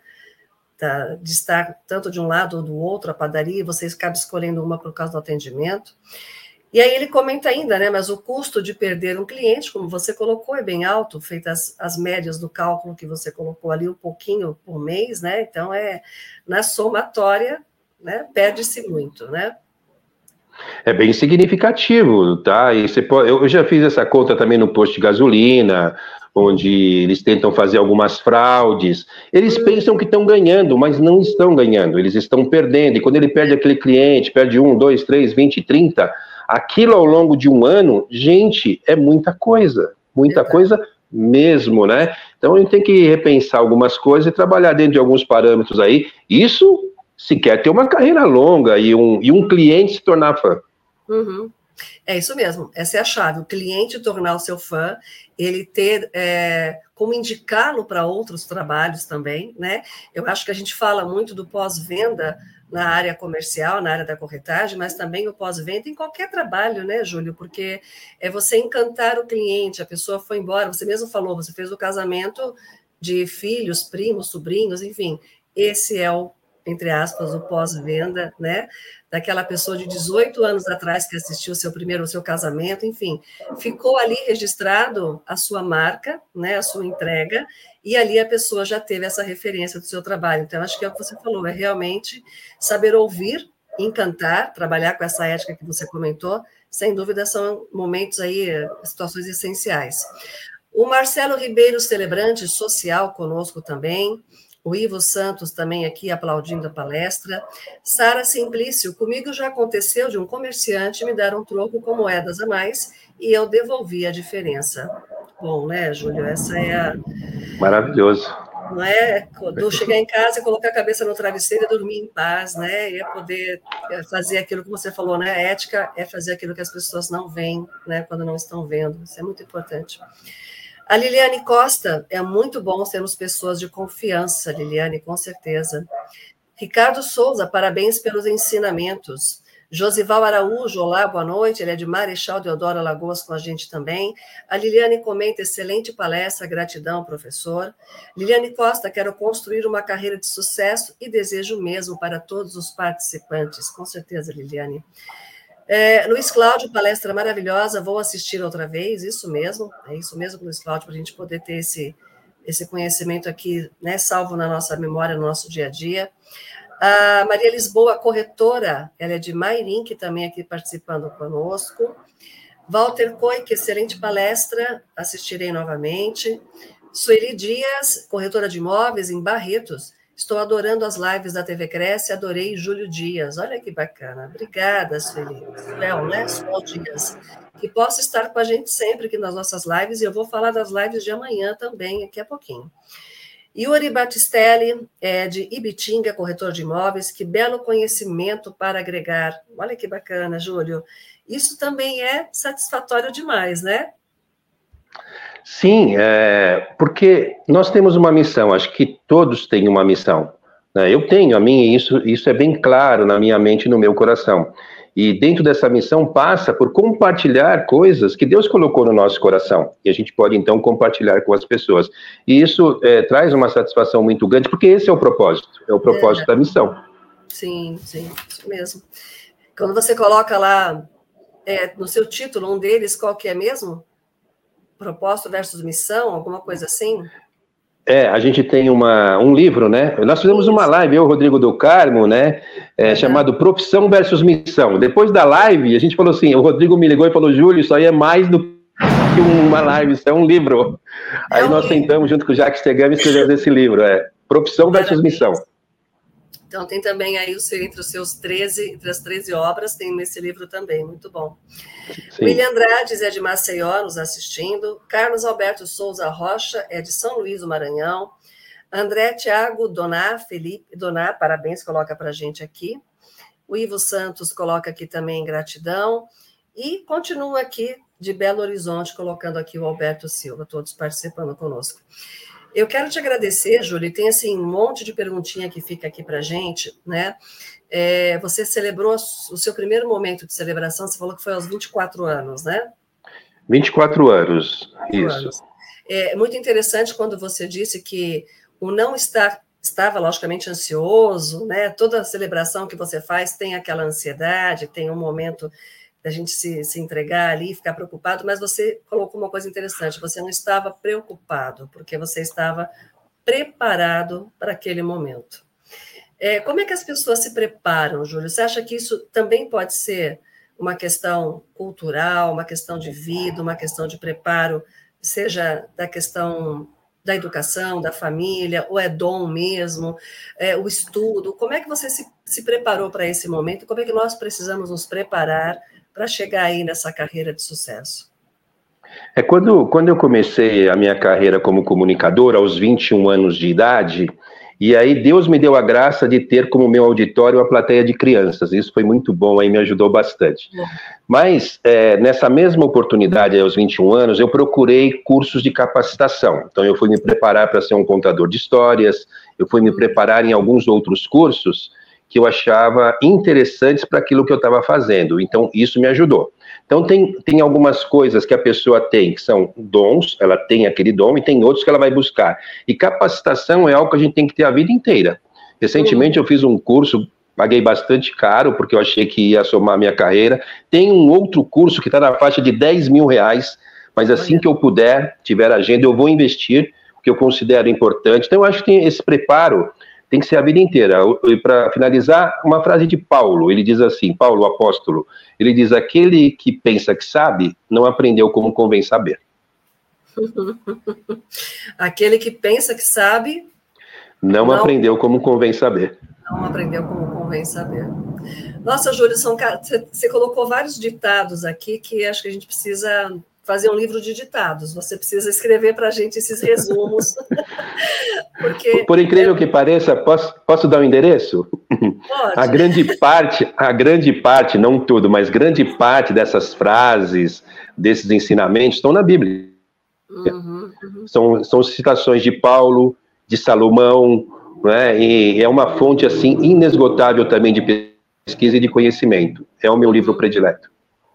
S3: da, de estar tanto de um lado ou do outro a padaria, você acaba escolhendo uma por causa do atendimento. E aí ele comenta ainda, né? Mas o custo de perder um cliente, como você colocou, é bem alto, feitas as, as médias do cálculo que você colocou ali, um pouquinho por mês, né? Então é na somatória, né? Perde-se muito, né?
S2: É bem significativo, tá? E você pode, eu já fiz essa conta também no posto de gasolina, onde eles tentam fazer algumas fraudes. Eles hum. pensam que estão ganhando, mas não estão ganhando, eles estão perdendo. E quando ele perde aquele cliente, perde um, dois, três, vinte, trinta, Aquilo ao longo de um ano, gente, é muita coisa, muita Exato. coisa mesmo, né? Então a gente tem que repensar algumas coisas e trabalhar dentro de alguns parâmetros aí. Isso se quer ter uma carreira longa e um, e um cliente se tornar fã.
S3: Uhum. É isso mesmo, essa é a chave. O cliente tornar o seu fã, ele ter é, como indicá-lo para outros trabalhos também, né? Eu acho que a gente fala muito do pós-venda na área comercial, na área da corretagem, mas também o pós-venda em qualquer trabalho, né, Júlio? Porque é você encantar o cliente, a pessoa foi embora, você mesmo falou, você fez o casamento de filhos, primos, sobrinhos, enfim, esse é o, entre aspas, o pós-venda, né? Daquela pessoa de 18 anos atrás que assistiu seu primeiro, o seu casamento, enfim, ficou ali registrado a sua marca, né, a sua entrega, e ali a pessoa já teve essa referência do seu trabalho. Então, acho que é o que você falou, é realmente saber ouvir, encantar, trabalhar com essa ética que você comentou, sem dúvida são momentos aí, situações essenciais. O Marcelo Ribeiro, celebrante social conosco também, o Ivo Santos também aqui aplaudindo a palestra. Sara Simplício, comigo já aconteceu de um comerciante me dar um troco com moedas a mais e eu devolvi a diferença bom, né, Júlio? Essa é a.
S2: Maravilhoso.
S3: Não é? Do chegar em casa e colocar a cabeça no travesseiro e dormir em paz, né? E é poder fazer aquilo que você falou, né? A ética é fazer aquilo que as pessoas não veem, né? Quando não estão vendo. Isso é muito importante. A Liliane Costa, é muito bom sermos pessoas de confiança, Liliane, com certeza. Ricardo Souza, parabéns pelos ensinamentos. Josival Araújo, olá, boa noite. Ele é de Marechal Deodoro Alagoas com a gente também. A Liliane comenta: excelente palestra, gratidão, professor. Liliane Costa, quero construir uma carreira de sucesso e desejo mesmo para todos os participantes. Com certeza, Liliane. É, Luiz Cláudio, palestra maravilhosa, vou assistir outra vez, isso mesmo, é isso mesmo, Luiz Cláudio, para a gente poder ter esse, esse conhecimento aqui, né, salvo na nossa memória, no nosso dia a dia. A Maria Lisboa, corretora, ela é de Mairim, que também aqui participando conosco. Walter que excelente palestra, assistirei novamente. Sueli Dias, corretora de imóveis em Barretos. Estou adorando as lives da TV Cresce, adorei Júlio Dias. Olha que bacana. Obrigada, Sueli. Suel, né? Dias. Que possa estar com a gente sempre aqui nas nossas lives, e eu vou falar das lives de amanhã também, daqui a pouquinho. Yuri Batistelli, é, de Ibitinga, corretor de imóveis, que belo conhecimento para agregar. Olha que bacana, Júlio. Isso também é satisfatório demais, né?
S2: Sim, é, porque nós temos uma missão, acho que todos têm uma missão. Né? Eu tenho a minha, e isso, isso é bem claro na minha mente e no meu coração. E dentro dessa missão passa por compartilhar coisas que Deus colocou no nosso coração. E a gente pode então compartilhar com as pessoas. E isso é, traz uma satisfação muito grande, porque esse é o propósito, é o propósito é. da missão.
S3: Sim, sim, isso mesmo. Quando você coloca lá é, no seu título, um deles, qual que é mesmo? Propósito versus missão, alguma coisa assim?
S2: É, a gente tem uma, um livro, né? Nós fizemos uma live, eu, Rodrigo do Carmo, né? É, uhum. Chamado Profissão versus Missão. Depois da live, a gente falou assim: o Rodrigo me ligou e falou, Júlio, isso aí é mais do que uma live, isso é um livro. É aí um nós livro. sentamos junto com o Jacques Tegami e escrevemos esse livro, é Profissão versus Missão.
S3: Então tem também aí entre os seus 13, entre as 13 obras, tem nesse livro também, muito bom. Sim. William Andrade é de Maceió, nos assistindo. Carlos Alberto Souza Rocha é de São Luís do Maranhão. André Tiago Doná, Felipe Doná, parabéns, coloca para a gente aqui. O Ivo Santos coloca aqui também gratidão. E continua aqui de Belo Horizonte, colocando aqui o Alberto Silva, todos participando conosco. Eu quero te agradecer, Júlia, tem assim um monte de perguntinha que fica aqui para gente, né? É, você celebrou o seu primeiro momento de celebração, você falou que foi aos 24 anos, né?
S2: 24 anos, 24 isso. Anos.
S3: É muito interessante quando você disse que o não estar estava logicamente ansioso, né? Toda celebração que você faz tem aquela ansiedade, tem um momento da gente se, se entregar ali, ficar preocupado, mas você colocou uma coisa interessante, você não estava preocupado, porque você estava preparado para aquele momento. É, como é que as pessoas se preparam, Júlio? Você acha que isso também pode ser uma questão cultural, uma questão de vida, uma questão de preparo, seja da questão da educação, da família, ou é dom mesmo, é, o estudo? Como é que você se, se preparou para esse momento? Como é que nós precisamos nos preparar para chegar aí nessa carreira de sucesso?
S2: É quando, quando eu comecei a minha carreira como comunicador, aos 21 anos de idade, e aí Deus me deu a graça de ter como meu auditório a plateia de crianças. Isso foi muito bom, aí me ajudou bastante. É. Mas é, nessa mesma oportunidade, aos 21 anos, eu procurei cursos de capacitação. Então eu fui me preparar para ser um contador de histórias, eu fui me preparar em alguns outros cursos que eu achava interessantes para aquilo que eu estava fazendo. Então, isso me ajudou. Então, tem, tem algumas coisas que a pessoa tem, que são dons, ela tem aquele dom, e tem outros que ela vai buscar. E capacitação é algo que a gente tem que ter a vida inteira. Recentemente, eu fiz um curso, paguei bastante caro, porque eu achei que ia somar a minha carreira. Tem um outro curso que está na faixa de 10 mil reais, mas assim que eu puder, tiver agenda, eu vou investir, porque eu considero importante. Então, eu acho que tem esse preparo tem que ser a vida inteira. E para finalizar, uma frase de Paulo, ele diz assim, Paulo, o apóstolo, ele diz, aquele que pensa que sabe, não aprendeu como convém saber.
S3: aquele que pensa que sabe...
S2: Não, não, aprendeu como convém saber.
S3: Não aprendeu como convém saber. Nossa, Júlio, são, você colocou vários ditados aqui que acho que a gente precisa fazer um livro de ditados. Você precisa escrever para a gente esses resumos.
S2: Porque Por incrível é... que pareça, posso, posso dar o um endereço? Pode. A grande parte, a grande parte, não tudo, mas grande parte dessas frases, desses ensinamentos estão na Bíblia. Uhum, uhum. São, são citações de Paulo, de Salomão, né? e é uma fonte assim inesgotável também de pesquisa e de conhecimento. É o meu livro
S3: uhum.
S2: predileto.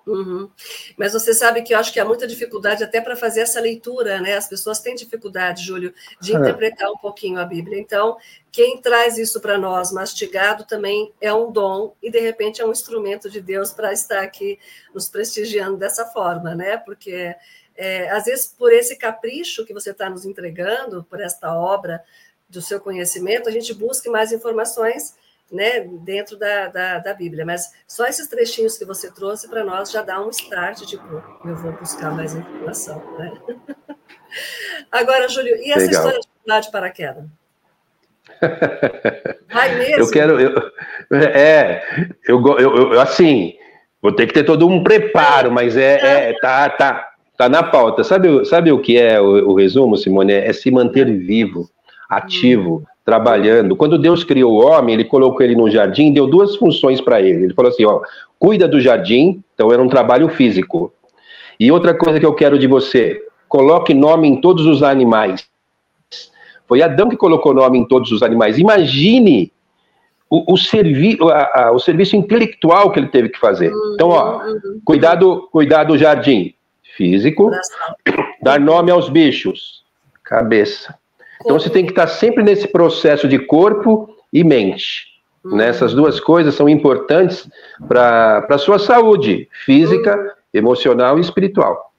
S3: Uhum. Mas você sabe que eu acho que há muita dificuldade até para fazer essa leitura, né? As pessoas têm dificuldade, Júlio, de é. interpretar um pouquinho a Bíblia. Então, quem traz isso para nós mastigado também é um dom e de repente é um instrumento de Deus para estar aqui nos prestigiando dessa forma, né? Porque é, às vezes por esse capricho que você está nos entregando, por esta obra do seu conhecimento, a gente busca mais informações né, dentro da, da, da, Bíblia. Mas só esses trechinhos que você trouxe para nós já dá um start, tipo, eu vou buscar mais informação. Né? Agora, Júlio, e essa Legal. história de pular de paraquedas?
S2: Vai mesmo? Eu quero. Eu, é, eu, eu, eu, assim, vou ter que ter todo um preparo, mas é, é tá, tá, tá na pauta. Sabe, sabe o que é o, o resumo, Simone? É, é se manter vivo, ativo. Hum trabalhando. Quando Deus criou o homem, ele colocou ele no jardim, deu duas funções para ele. Ele falou assim: ó, cuida do jardim, então era um trabalho físico. E outra coisa que eu quero de você, coloque nome em todos os animais. Foi Adão que colocou nome em todos os animais. Imagine o, o, servi a, a, o serviço intelectual que ele teve que fazer. Então, ó, uhum. cuidado, cuidar do jardim físico, dar nome aos bichos, cabeça. Então você tem que estar sempre nesse processo de corpo e mente. Uhum. Né? Essas duas coisas são importantes para a sua saúde física, uhum. emocional e espiritual.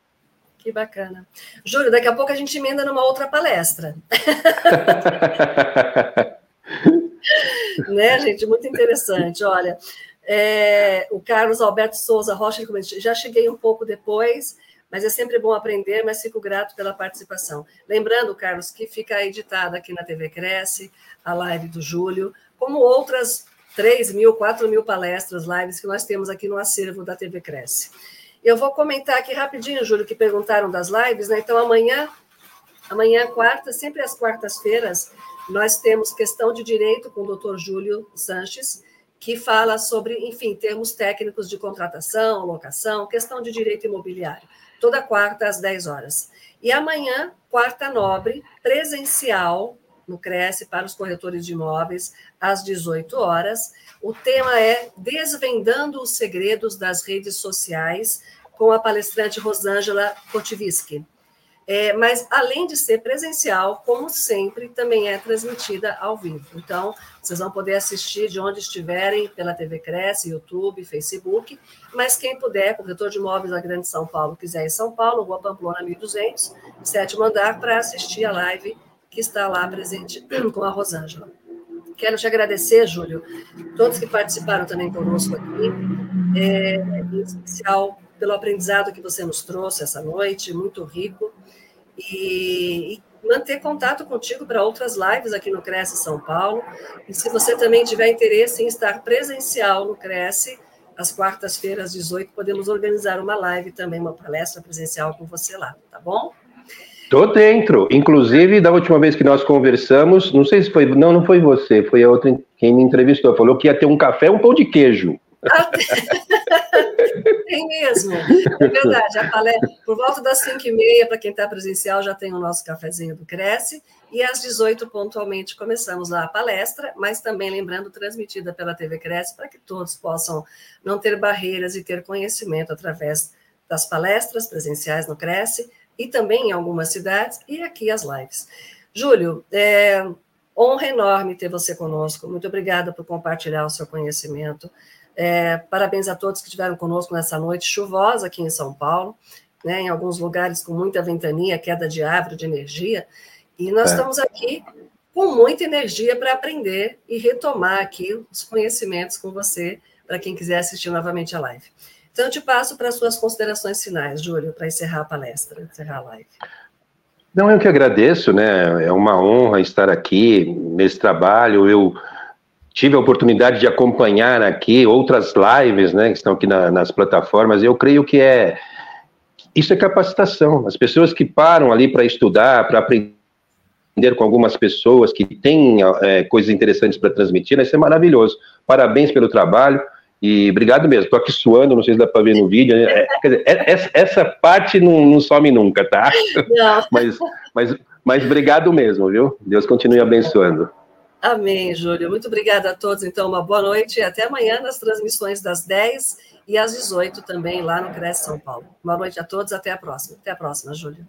S3: Que bacana. Júlio, daqui a pouco a gente emenda numa outra palestra. né, gente? Muito interessante. Olha, é, o Carlos Alberto Souza Rocha, já cheguei um pouco depois, mas é sempre bom aprender, mas fico grato pela participação. Lembrando, Carlos, que fica editada aqui na TV Cresce, a live do Júlio, como outras 3 mil, 4 mil palestras, lives que nós temos aqui no acervo da TV Cresce. Eu vou comentar aqui rapidinho, Júlio, que perguntaram das lives, né? Então, amanhã, amanhã, quarta, sempre às quartas-feiras, nós temos questão de direito com o doutor Júlio Sanches, que fala sobre, enfim, termos técnicos de contratação, locação, questão de direito imobiliário toda quarta às 10 horas. E amanhã, quarta nobre, presencial no Cresce para os corretores de imóveis, às 18 horas. O tema é Desvendando os Segredos das Redes Sociais, com a palestrante Rosângela Kotiviski. É, mas, além de ser presencial, como sempre, também é transmitida ao vivo. Então, vocês vão poder assistir de onde estiverem, pela TV Cresce, YouTube, Facebook. Mas quem puder, corretor de imóveis da Grande São Paulo, quiser em São Paulo, Rua Pamplona 1200, sétimo andar, para assistir a live que está lá presente com a Rosângela. Quero te agradecer, Júlio, todos que participaram também conosco aqui, é, em especial pelo aprendizado que você nos trouxe essa noite, muito rico e, e manter contato contigo para outras lives aqui no Cresce São Paulo. E se você também tiver interesse em estar presencial no Cresce, às quartas-feiras, às 18, podemos organizar uma live também, uma palestra presencial com você lá, tá bom?
S2: Tô dentro. Inclusive, da última vez que nós conversamos, não sei se foi, não, não foi você, foi a outra quem me entrevistou, falou que ia ter um café um pão de queijo.
S3: tem mesmo, é verdade. A palestra, por volta das 5 e meia, para quem está presencial, já tem o nosso cafezinho do Cresce, e às 18 pontualmente começamos lá a palestra, mas também lembrando, transmitida pela TV Cresce, para que todos possam não ter barreiras e ter conhecimento através das palestras presenciais no Cresce, e também em algumas cidades, e aqui as lives. Júlio, é, honra enorme ter você conosco. Muito obrigada por compartilhar o seu conhecimento. É, parabéns a todos que estiveram conosco nessa noite chuvosa aqui em São Paulo, né, em alguns lugares com muita ventania, queda de árvore, de energia. E nós é. estamos aqui com muita energia para aprender e retomar aqui os conhecimentos com você, para quem quiser assistir novamente a live. Então, eu te passo para as suas considerações finais, Júlio, para encerrar a palestra, encerrar a live.
S2: Não, eu que agradeço, né? É uma honra estar aqui nesse trabalho. Eu tive a oportunidade de acompanhar aqui outras lives, né, que estão aqui na, nas plataformas. Eu creio que é isso é capacitação. As pessoas que param ali para estudar, para aprender com algumas pessoas que têm é, coisas interessantes para transmitir, né, isso é maravilhoso. Parabéns pelo trabalho. E obrigado mesmo. Estou aqui suando, não sei se dá para ver no vídeo. Né? É, quer dizer, é, essa parte não, não some nunca, tá? Não. mas, mas, mas obrigado mesmo, viu? Deus continue abençoando.
S3: Amém, Júlio. Muito obrigada a todos. Então, uma boa noite e até amanhã nas transmissões das 10 e às 18 também lá no Cresce São Paulo. Boa noite a todos, até a próxima. Até a próxima, Júlio.